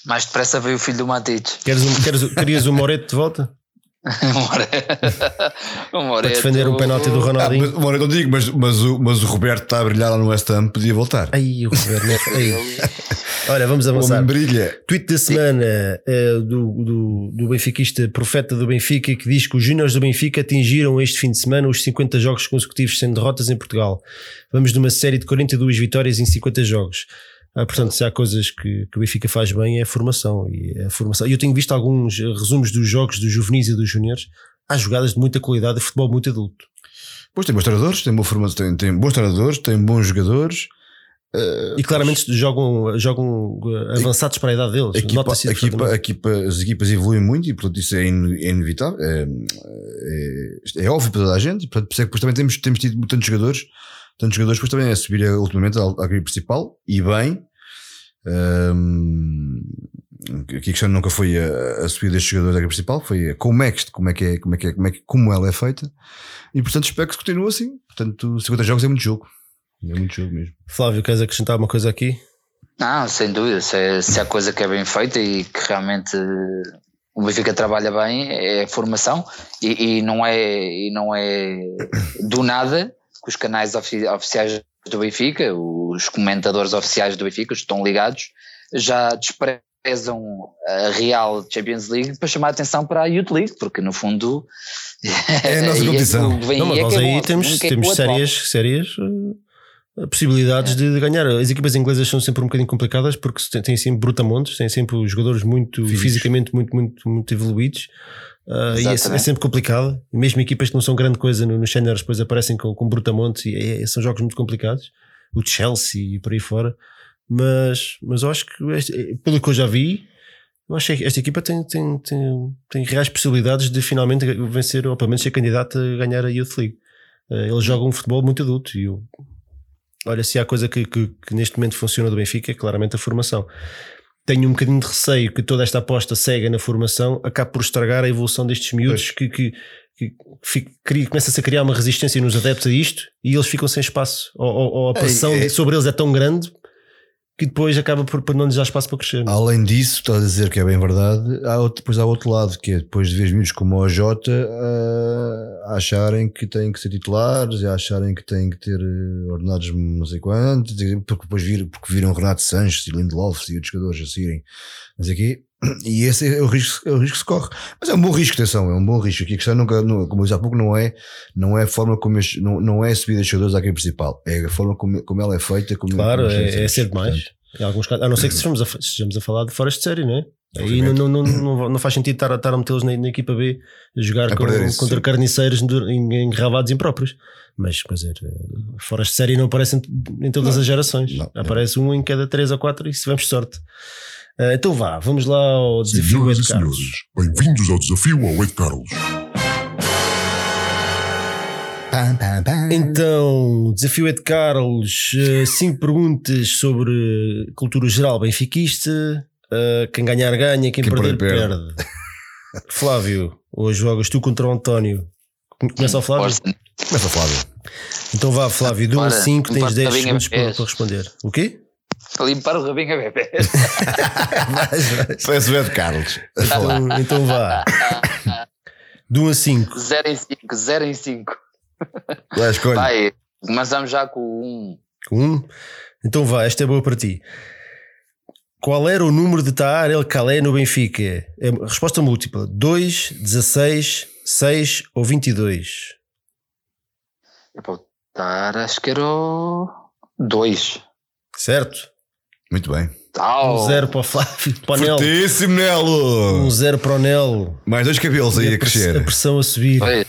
Mais depressa veio o filho do Matites. Queres um, queres, querias o Moreto de volta? Para defender o penalti do Ronaldinho. Ah, mas, não digo, mas, mas, o, mas o Roberto está a brilhar lá no West Ham, podia voltar. Aí, o Roberto. aí. Olha, vamos avançar. brilha. Tweet da semana é, do, do, do benfiquista, profeta do Benfica, que diz que os júniores do Benfica atingiram este fim de semana os 50 jogos consecutivos sem derrotas em Portugal. Vamos de uma série de 42 vitórias em 50 jogos. Ah, portanto, se há coisas que, que o Benfica faz bem é a formação. E a formação. Eu tenho visto alguns resumos dos jogos dos juvenis e dos juniores. Há jogadas de muita qualidade de futebol muito adulto. Pois tem bons treinadores, tem, boa formação, tem, tem bons treinadores, tem bons jogadores. Uh, e claramente pois, jogam, jogam avançados para a idade deles. Equipa, a equipa, equipa, as equipas evoluem muito e, portanto, isso é, é inevitável. É, é, é, óbvio para toda a gente. Portanto, por isso é que depois também temos, temos tido tantos jogadores tantos jogadores, depois também a subir ultimamente à, à grade principal e bem. Um, aqui a questão nunca foi a, a subida destes jogadores à grade principal, foi como é que, como é que é, como é que é, como é que, como ela é feita. E portanto espero que continue assim. Portanto, 50 jogos é muito jogo. É muito jogo mesmo. Flávio, queres acrescentar uma coisa aqui? Não, sem dúvida. Se, é, se há coisa que é bem feita e que realmente o Benfica trabalha bem é a formação e, e, não é e não é do nada que os canais ofi oficiais do Benfica, os comentadores oficiais do Benfica, estão ligados, já desprezam a Real Champions League para chamar a atenção para a Youth League, porque no fundo é a nossa é competição. Não, mas nós aí temos, temos sérias, sérias uh, possibilidades é. de ganhar. As equipas inglesas são sempre um bocadinho complicadas porque têm sempre brutamontes, têm sempre jogadores muito Físicos. fisicamente muito, muito, muito evoluídos. Uh, e é, é, sempre complicado. E mesmo equipas que não são grande coisa nos no depois aparecem com, com Brutamontes e é, são jogos muito complicados. O Chelsea e por aí fora. Mas, mas eu acho que, este, pelo que eu já vi, eu acho que esta equipa tem, tem, tem, tem reais possibilidades de finalmente vencer, ou pelo menos ser candidato a ganhar a Youth League. Uh, eles jogam um futebol muito adulto e eu, olha, se há coisa que, que, que, neste momento funciona do Benfica é claramente a formação tenho um bocadinho de receio que toda esta aposta cega na formação acabe por estragar a evolução destes miúdos que, que, que começa-se a criar uma resistência nos adeptos a isto e eles ficam sem espaço. Ou, ou, a pressão é, é, sobre eles é tão grande que depois acaba por, por não lhes dar espaço para crescer. Além disso, estás a dizer que é bem verdade, há outro, depois há outro lado, que é depois de ver miúdos como o Jota uh, acharem que têm que ser titulares e acharem que têm que ter eh, ordenados não sei quantos, porque depois vir, porque viram Renato Sanches e Lindelof e outros jogadores a saírem, mas aqui e esse é o risco, é o risco que se corre. Mas é um bom risco, atenção, é um bom risco. Aqui a questão nunca, não, como eu disse há pouco, não é, não é a forma como este, não, não é a subida de jogadores à equipe principal, é a forma como, como ela é feita. Como, claro, como é, é ser demais. Em alguns casos, a não ser que estejamos a, estejamos a falar de fora de série, não é? Aí não, não, não, não, não faz sentido estar, estar a metê-los na, na, equipa B a jogar a com, contra carniceiros enravados impróprios. Mas, quer dizer, fora de série não aparecem em todas as gerações. Aparece um em cada três ou quatro e se tivermos sorte. Uh, então vá, vamos lá ao desafio Ed Carlos. Bem-vindos ao desafio ao Ed Carlos. Então, desafio Ed Carlos, uh, cinco perguntas sobre cultura geral benfiquista. Uh, quem ganhar ganha, quem, quem perder perde. perde. Flávio, hoje jogas tu contra o António. Começa o Flávio? Começa o Flávio. Então vá, Flávio, de 1 a 5 tens 10 segundos para, para responder. O quê? Limpar o rabinho a bebê. Parece o Ed Carlos. Então, então vá. De 1 a 5. 0 em 5, 0 em 5. Vai, escolha. Vai, começamos já com o 1. Com 1? Então vá, esta é boa para ti. Qual era o número de Taar El Calé no Benfica? É resposta múltipla: 2, 16, 6 ou 22? É para o Taar, acho que era o 2. Certo? Muito bem. Um zero para o Flávio, para o Nelo. Fortíssimo, Nelo. Um zero para o Nelo. Mais dois cabelos aí a, a crescer. A pressão a subir. Oi,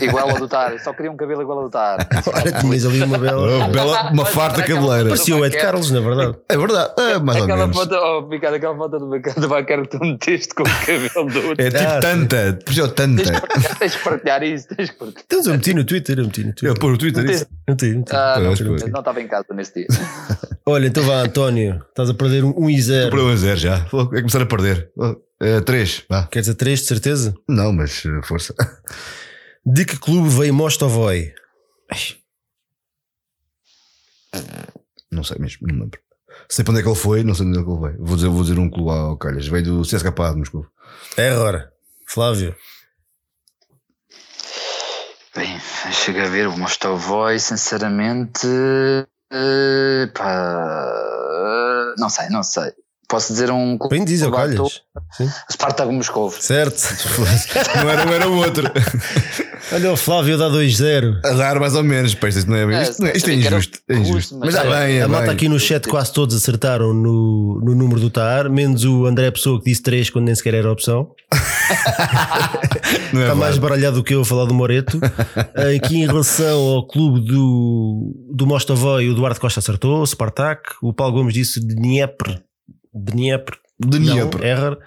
igual ao do Tar. Só queria um cabelo igual ao do Tar. Olha, tinhas ali uma bela. Oh, bela uma farta cabeleira. Parecia o Ed Carlos, na verdade. É verdade. É, mais aquela ou menos. Foto, oh, Ricardo, aquela foto do, do Baquero que tu meteste com o cabelo do outro. É tipo ah, tanta. Puxou tanta. Tens de partilhar isso. Tens de partilhar. Então eu meti no Twitter. Eu meti no Twitter. Eu pôr no Twitter isso. Meti, meti. Ah, não, não estava em casa nesse dia. Olha, então vá, António. Estás a perder um e 0. Estou a 1 a 0 já. Vou começar a perder. 3, uh. Quer dizer 3, de certeza? Não, mas uh, força. De que clube veio Mostovoy? Não sei mesmo, não lembro. Sei para onde é que ele foi, não sei onde é que ele veio. Vou dizer, vou dizer um clube ao Calhas. Veio do CSKA de Moscou. É agora. Flávio. Bem, chega a ver o Mostovoy, sinceramente. Uh, pá, não sei, não sei. Posso dizer um. Bem diz, calhas. Spartak Moscovo. Certo. não, era, não era o outro. Olha o Flávio dá 2-0. A dar mais ou menos, pois isto não é, é isto, é, isto é injusto. É injusto. Mas já bem, é A malta aqui no chat quase todos acertaram no, no número do TAR, menos o André Pessoa que disse 3 quando nem sequer era opção. é Está mais baralhado do que eu a falar do Moreto. Aqui em relação ao clube do, do Mostovoi, o Eduardo Costa acertou, o Spartak. O Paulo Gomes disse de Dnieper. Dnieper. Dnieper. Errar.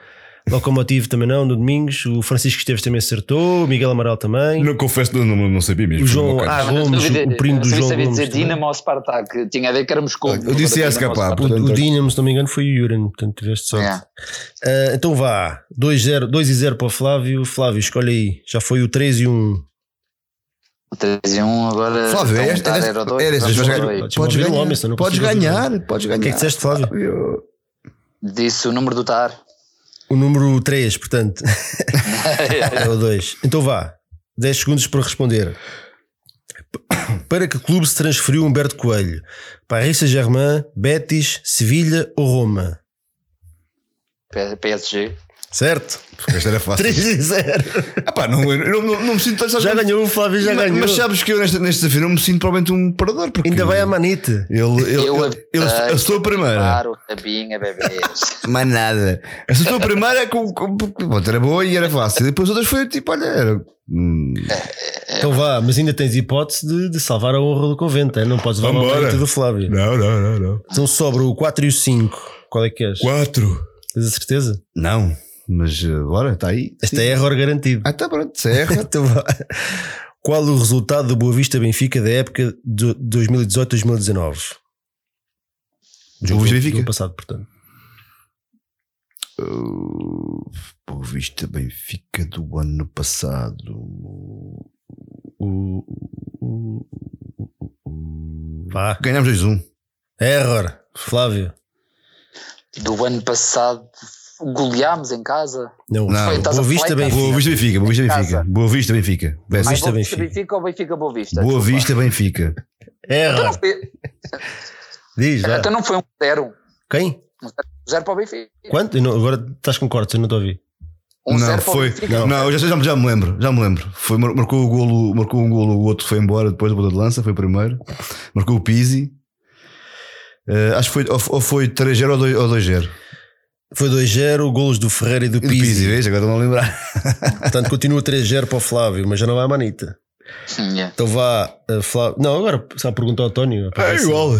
Locomotivo também não, no Domingos. O Francisco Esteves também acertou. O Miguel Amaral também. Não confesso, não, não, não sabia mesmo. O João ah, Gomes, o primo do João sabia dizer Dinamo ou Spartak. Tinha a ver que éramos como. Eu disse SKP. O, o Dinamo, se não me engano, foi o Yuran. Portanto, tiveste sorte. Yeah. Uh, então vá. 2 e 0 para o Flávio. Flávio, escolhe aí. Já foi o 3 e 1. O 3 e 1 agora. Flávio, é este, era o 2. Podes ganhar. Podes ganhar. Podes ganhar. O que é que disseste, Flávio? Disse o número do TAR. O número 3, portanto. é o 2. Então vá. 10 segundos para responder. Para que clube se transferiu Humberto Coelho? Paris Saint-Germain, Betis, Sevilha ou Roma? PSG. Certo? Porque esta era fácil. 3 e 0. Epá, não, não, não, não me sinto. Já ganhou o Flávio, já mas, ganhou. Mas sabes que eu neste, neste desafio não me sinto provavelmente um parador. Porque Ainda vai a manite. Ele, ele, eu, ele, eu, eu sou a primeira. Claro, tabinha, bebês. mais nada. Eu sou a primeira com, com, com, era boa e era fácil. E depois outras foi tipo, olha. Era, hum. Então vá, mas ainda tens hipótese de, de salvar a honra do convento, é? não podes levar a manite do Flávio. Não, não, não, não. Então sobra o 4 e o 5. Qual é que és? 4. Tens a certeza? Não. Mas uh, bora, está aí. Este é erro garantido. Ah, está pronto, se é erro. então, qual o resultado do Boa Vista Benfica da época de 2018-2019? Boa Vista Benfica? Do passado, portanto. Uh, Boa Vista Benfica do ano passado. Uh, uh, Vá. Ganhamos 2-1. Error, Flávio. Do ano passado goleámos em casa. Não, não. Foi, Boa Vista Benfica. Boa Vista Benfica. Boa Vista Benfica. Boa Vista Benfica. Boa Vista Benfica. Benfica ou Benfica Boa Vista? Boa Vista Benfica. Erra. Diz, já. Então não foi um zero. Quem? Um zero para o Benfica. Quanto? Não, agora estás com cortes, eu não estou a ouvir. Um não, foi. Não, não eu já, já, já, me lembro, já me lembro. Foi, marcou o golo, marcou um golo, o outro foi embora depois da bola de lança, foi o primeiro. Marcou o Pizzi. Uh, acho que foi, ou, ou foi 3-0 ou 2-0. Foi 2-0, golos do Ferreira e do Pizzi. Pizzi, veja, agora não a lembrar. Portanto, continua 3-0 para o Flávio, mas já não vai a Manita. Yeah. Então vá, uh, Flávio. Não, agora só perguntar ao António. É igual.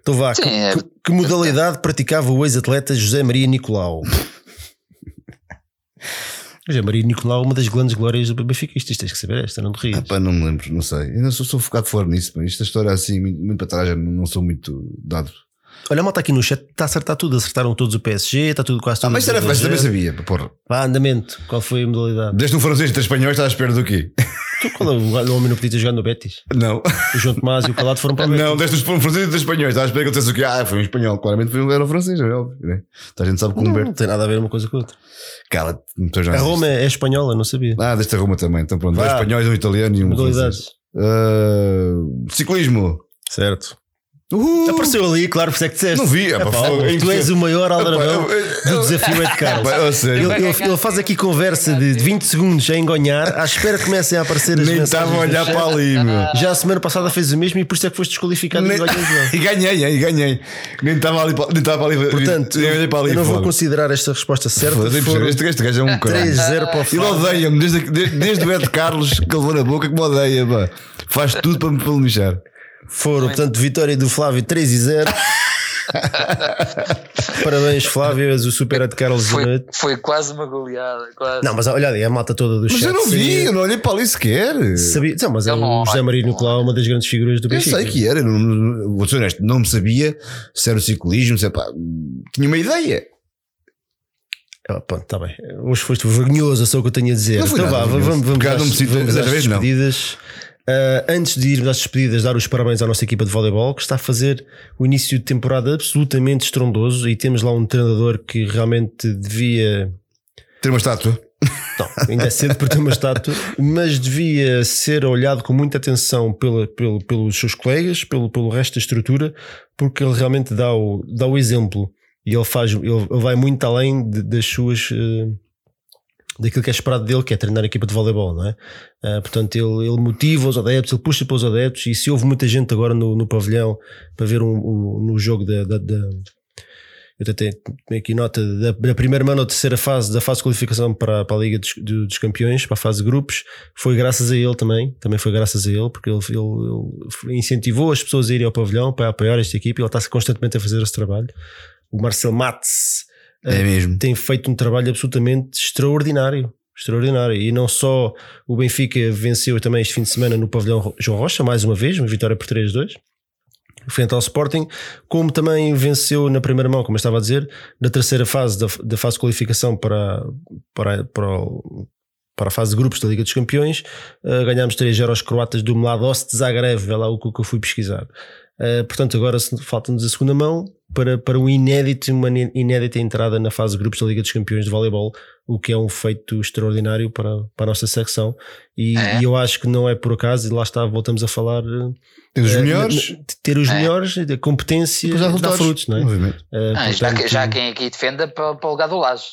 Então vá, Sim, que, é... que, que, modalidade praticava o ex-atleta José Maria Nicolau? José Maria Nicolau, uma das grandes glórias do Benfica. Isto, isto tens que saber, esta não te rias. Ah, pá, não me lembro, não sei. Eu não sou, sou focado fora nisso, mas esta história assim, muito, muito para trás, não, não sou muito dado. Olha, a malta aqui no chat está a acertar tudo. Acertaram todos o PSG, está tudo quase tudo. Ah, mas era fácil, também sabia, porra. Vá, andamento. Qual foi a modalidade? Desde um francês e três espanhóis, estás à espera do quê? Tu, qual é o homem no podia jogado no Betis? Não. O João Tomás e o Calado foram para o Betis. Não, desde um francês e três espanhóis, estás à espera que eu dissesse o quê? Ah, foi um espanhol. Claramente foi um, era um francês, é óbvio. Né? Então a gente sabe que não, não tem nada a ver uma coisa com a outra. Cala, a Roma é, é, espanhola, não sabia. Ah, desta Roma também. Então pronto, dois espanhóis, um italiano e um Modalidades. Uh, ciclismo. Certo. Uhul. Apareceu ali, claro, por isso é que disseste. Não vi, é, pá, tu és o maior aldrabão do desafio é de Carlos. Ele, ele, ele, faz aqui conversa de 20 segundos a engonhar, à espera que comecem a aparecer as Nem estava a olhar para ali, meu. Já a semana passada fez o mesmo e por isso é que foste desqualificado nem, e ganhei, e ganhei. Nem estava ali, nem estava ali. Portanto, nem para ali, eu não vou considerar esta resposta certa. Este, este gajo é um cara. 3-0 para o Ele odeia-me, desde, desde, desde o Ed Carlos que levou na boca que me odeia, pá. faz tudo para me lixar. Foram, portanto, vitória do Flávio 3 e 0. Parabéns, Flávio, és o super de Carlos foi, foi quase uma goleada. Quase. Não, mas olha ali, a malta toda do mas chat. Mas eu não vi, sabia. eu não olhei para ali sequer. Sabia, não, mas é o José Maria Nicolau, uma das grandes figuras do Benfica. Eu sei que era, não, vou ser honesto, não me sabia se era o ciclismo, se é pá, tinha uma ideia. Ah, pronto, está bem. Hoje foste vergonhoso, é só o que eu tenho a dizer. Não então nada, vá, vamos, vamos, vamos, não me sinto, vamos às vezes não. Uh, antes de irmos às despedidas, dar os parabéns à nossa equipa de voleibol que está a fazer o início de temporada absolutamente estrondoso e temos lá um treinador que realmente devia ter uma estátua. Não, ainda é cedo para ter uma estátua, mas devia ser olhado com muita atenção pela, pelo, pelos seus colegas, pelo, pelo resto da estrutura, porque ele realmente dá o, dá o exemplo e ele faz, ele, vai muito além de, das suas. Uh, daquilo que é esperado dele, que é treinar a equipa de voleibol, não é? Uh, portanto, ele, ele motiva os adeptos, ele puxa para os adeptos, e se houve muita gente agora no, no pavilhão para ver um, um no jogo da, da, da eu tenho aqui nota da, da, primeira mão ou terceira fase da fase de qualificação para, para a Liga dos, dos, Campeões, para a fase de grupos, foi graças a ele também, também foi graças a ele, porque ele, ele, ele incentivou as pessoas a irem ao pavilhão para apoiar esta equipe ele está constantemente a fazer esse trabalho. O Marcel Matz é mesmo. tem feito um trabalho absolutamente extraordinário. Extraordinário. E não só o Benfica venceu também este fim de semana no pavilhão João Rocha, mais uma vez, uma vitória por 3-2 frente ao Sporting, como também venceu na primeira mão, como eu estava a dizer, na terceira fase da, da fase de qualificação para, para, para, o, para a fase de grupos da Liga dos Campeões, uh, ganhámos 3 aos croatas do Mladost Zagreb, é lá o que eu fui pesquisar. Uh, portanto, agora falta-nos a segunda mão para, para um inédito, uma inédita entrada na fase de grupos da Liga dos Campeões de Voleibol, o que é um feito extraordinário para, para a nossa secção. E, é. e eu acho que não é por acaso, e lá está, voltamos a falar. Ter os uh, melhores, ter os é. melhores, a competência dá frutos, não é? Uh, ah, portanto, já, já quem aqui defenda para, para o lugar do Laje.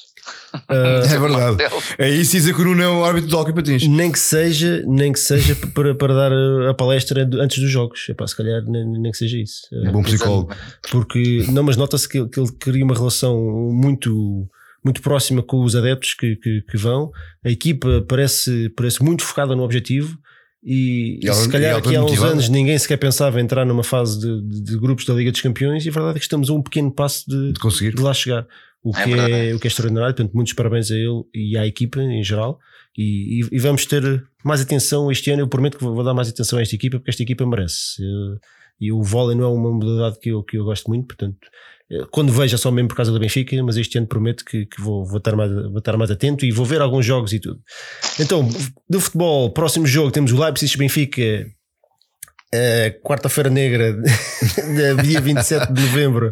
Uh, é verdade. É isso e que o Nuno é o árbitro do hockey patins. Nem que seja, nem que seja para, para dar a palestra antes dos jogos. É para se calhar nem, nem que seja isso. Um bom psicólogo. Porque, não, mas nota-se que, que ele cria uma relação muito muito próxima com os adeptos que, que, que, vão. A equipa parece, parece muito focada no objetivo. E, e, e se calhar aqui há uns anos ninguém sequer pensava entrar numa fase de, de, de, grupos da Liga dos Campeões e a verdade é que estamos a um pequeno passo de, de conseguir de lá chegar o que é, é, o que é extraordinário. Portanto, muitos parabéns a ele e à equipa em geral. E, e, e, vamos ter mais atenção este ano. Eu prometo que vou dar mais atenção a esta equipa porque esta equipa merece. E o vôlei não é uma modalidade que eu, que eu gosto muito, portanto, eh, quando vejo é só mesmo por causa do Benfica, mas este ano prometo que, que vou, vou, estar mais, vou estar mais atento e vou ver alguns jogos e tudo. Então, do futebol, próximo jogo temos o Leipzig-Benfica Uh, Quarta-feira Negra, dia 27 de novembro,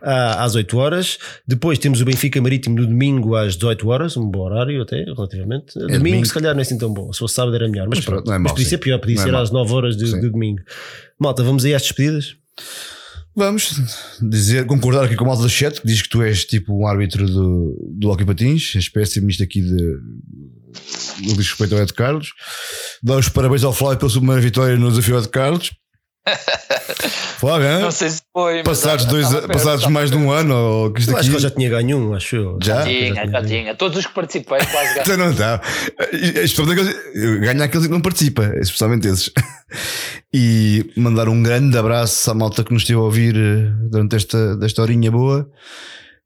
às 8 horas. Depois temos o Benfica Marítimo no domingo às 18 horas, um bom horário até, relativamente. É domingo, domingo, se calhar, não é assim tão bom. Se fosse sábado era melhor, mas, mas pronto. É mas podia ser pior, podia ser às 9 horas de, de, domingo. Malta, vamos aí às despedidas? Vamos dizer, concordar aqui com o malta do chat que diz que tu és tipo um árbitro do, do Hockey Patins, espécie nisto aqui de no diz respeito ao Ed Carlos. Dá os parabéns ao Flávio pela sua primeira vitória no desafio Ed Carlos. Flávio, hein? Não sei se foi. Passados, dois, passados mais de um ano. Ou que isto aqui... Acho que eu já tinha ganho um, acho eu. Já? Já tinha, já, já tinha. Todos os que participei quase ganhei. não está. Ganha aqueles que não participa, especialmente esses. E mandar um grande abraço à malta que nos esteve a ouvir eh, durante esta, esta horinha boa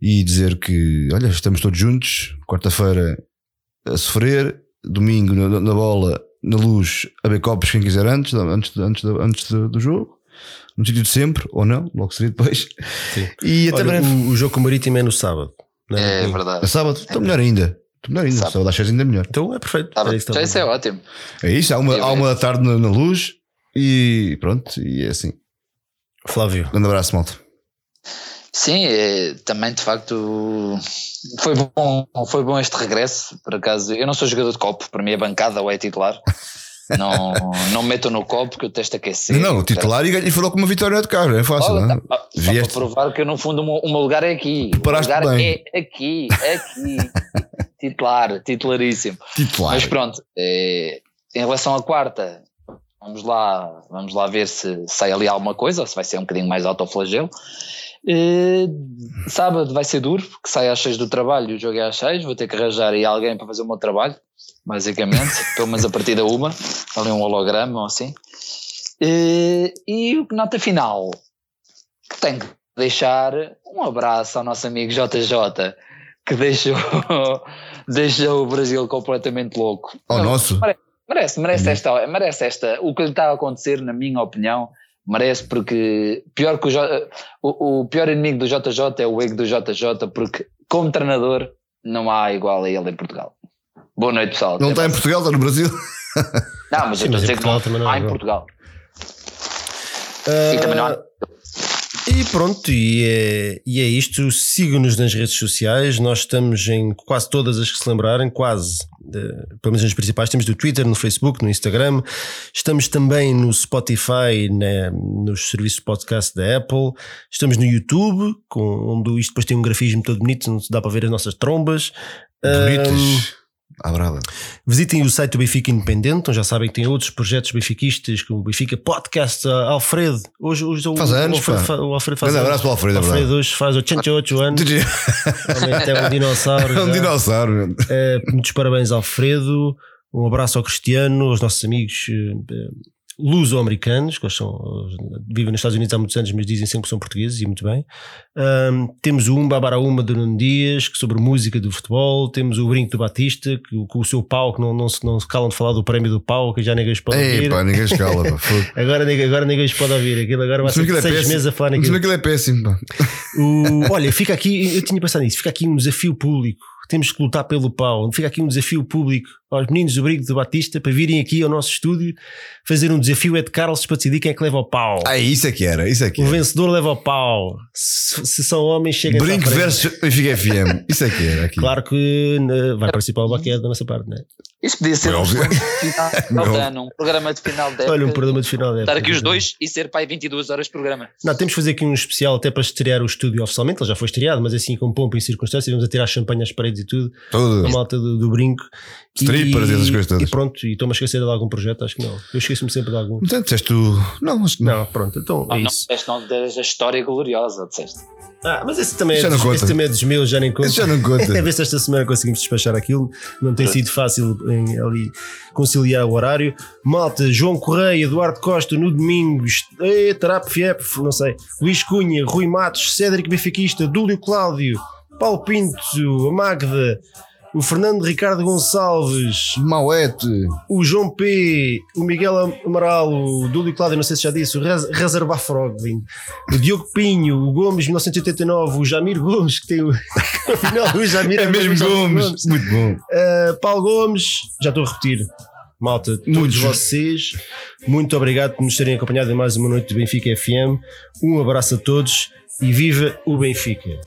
e dizer que, olha, estamos todos juntos. Quarta-feira a sofrer, domingo na, na, bola, na luz, a ver copos quem quiser antes, antes, antes, antes do, jogo, no sítio de sempre, ou não, logo seria depois. Sim. E até Olha, o, o, jogo com o Marítimo é no sábado. É, é, verdade. É sábado, está é melhor ainda. Está melhor ainda, sábado, sábado às 6 ainda melhor. Então é perfeito. Sábado, é isso, já isso é ótimo. É isso, há uma, há uma da tarde na, na luz e pronto, e é assim. Flávio. Um abraço, malta. Sim, é, também de facto foi bom, foi bom este regresso. Por acaso, eu não sou jogador de copo, para mim é bancada ou é titular. Não, não meto no copo que eu testo aquecer. Não, o titular e, e falou com uma vitória de carro, é fácil. Olha, não? Tá, para provar que no fundo, o meu lugar é aqui. O lugar bem. é aqui, aqui. titular, titularíssimo. Titular. Mas pronto, é, em relação à quarta, vamos lá, vamos lá ver se sai ali alguma coisa, ou se vai ser um bocadinho mais autoflagelo. Uh, sábado vai ser duro, porque sai às 6 do trabalho e o jogo é às 6. Vou ter que arranjar aí alguém para fazer o meu trabalho, basicamente, pelo menos a partir da uma, ali um holograma ou assim. Uh, e o nota final, tenho que deixar um abraço ao nosso amigo JJ, que deixou, deixou o Brasil completamente louco. Ao nosso? Merece, merece, uhum. esta, merece esta. O que lhe está a acontecer, na minha opinião, merece porque pior que o, o, o, pior inimigo do JJ é o ego do JJ porque como treinador não há igual a ele em Portugal. Boa noite pessoal. Não está em Portugal, está no Brasil. Não, mas eu estou a dizer que não, há em Portugal. Uh... E também não há. E pronto, e é, e é isto. Sigam-nos nas redes sociais. Nós estamos em quase todas as que se lembrarem, quase, de, pelo menos nas principais. Temos no Twitter, no Facebook, no Instagram. Estamos também no Spotify, né, nos serviços de podcast da Apple. Estamos no YouTube, com, onde isto depois tem um grafismo todo bonito, não se dá para ver as nossas trombas. Bonitas. Um, à brava. Visitem o site do Benfica Independente, então já sabem que tem outros projetos benfiquisistas, como o Benfica Podcast, Alfredo. Hoje, hoje faz o, anos, o Alfredo, o Alfredo faz um abraço para o Alfredo, o Alfredo hoje faz 88 anos. Realmente é um dinossauro. É um dinossauro. É, muitos parabéns, Alfredo. Um abraço ao Cristiano, aos nossos amigos eh, luso-americanos, que são, vivem nos Estados Unidos há muitos anos, mas dizem sempre que são portugueses e muito bem. Um, temos o Umba Baraúma de Nuno Dias, que sobre música do futebol. Temos o Brinco do Batista, que com o seu pau, que não, não, se, não se calam de falar do prémio do pau, que já ninguém pode Ei, ouvir. Pá, ninguém escala, pá, agora, agora ninguém pode ouvir. Aquilo agora vai ser é seis meses a falar naquilo. Mas aquilo é péssimo, pá. O, olha, fica aqui, eu tinha pensado nisso, fica aqui um desafio público temos que lutar pelo pau. Fica aqui um desafio público aos meninos do Brigo de Batista para virem aqui ao nosso estúdio fazer um desafio é de Carlos para decidir quem é que leva o pau. Ah, isso é que era, isso é que era. O vencedor leva o pau. Se, se são homens, chega Brinco versus Benfica FM. Isso é que era aqui. Claro que né, vai participar o baquete da nossa parte, não é? Isso podia ser um final de ano, um programa de final de época. Olha, um programa de final de época. Estar aqui os dois e ser pai 22 horas de programa. Não, temos que fazer aqui um especial até para estrear o estúdio oficialmente. Ele já foi estreado, mas assim com pompa e circunstância. Vamos a tirar champanhe às paredes e tudo. Tudo. A malta do, do brinco. Strippers e essas coisas todas. E pronto, e estou-me a esquecer de algum projeto, acho que não. Eu esqueço-me sempre de algum. Então disseste tu. Não, acho que não. Não, pronto, então ah, é não, isso. Não, não a história gloriosa, disseste. Ah, mas esse também, é, dos, esse também é dos meus, já nem conta. Esse já não conta. é ver se esta semana conseguimos despachar aquilo. Não tem sido fácil em, ali conciliar o horário. Malta, João Correia, Eduardo Costa no domingo, Tarap Fiep, não sei, Luís Cunha, Rui Matos, Cédric Benfiquista, Dúlio Cláudio, Paulo Pinto, a Magda, o Fernando Ricardo Gonçalves, Mauete, o João P, o Miguel Amaral, o Dúlio Cláudio, não sei se já disse, o Reserva Frog, o Diogo Pinho, o Gomes 1989, o Jamir Gomes, que tem o. Afinal, o Jamir é mesmo Gomes. Gomes. muito bom. Uh, Paulo Gomes, já estou a repetir. Malta, todos vocês, muito obrigado por nos terem acompanhado em mais uma noite do Benfica FM. Um abraço a todos e viva o Benfica!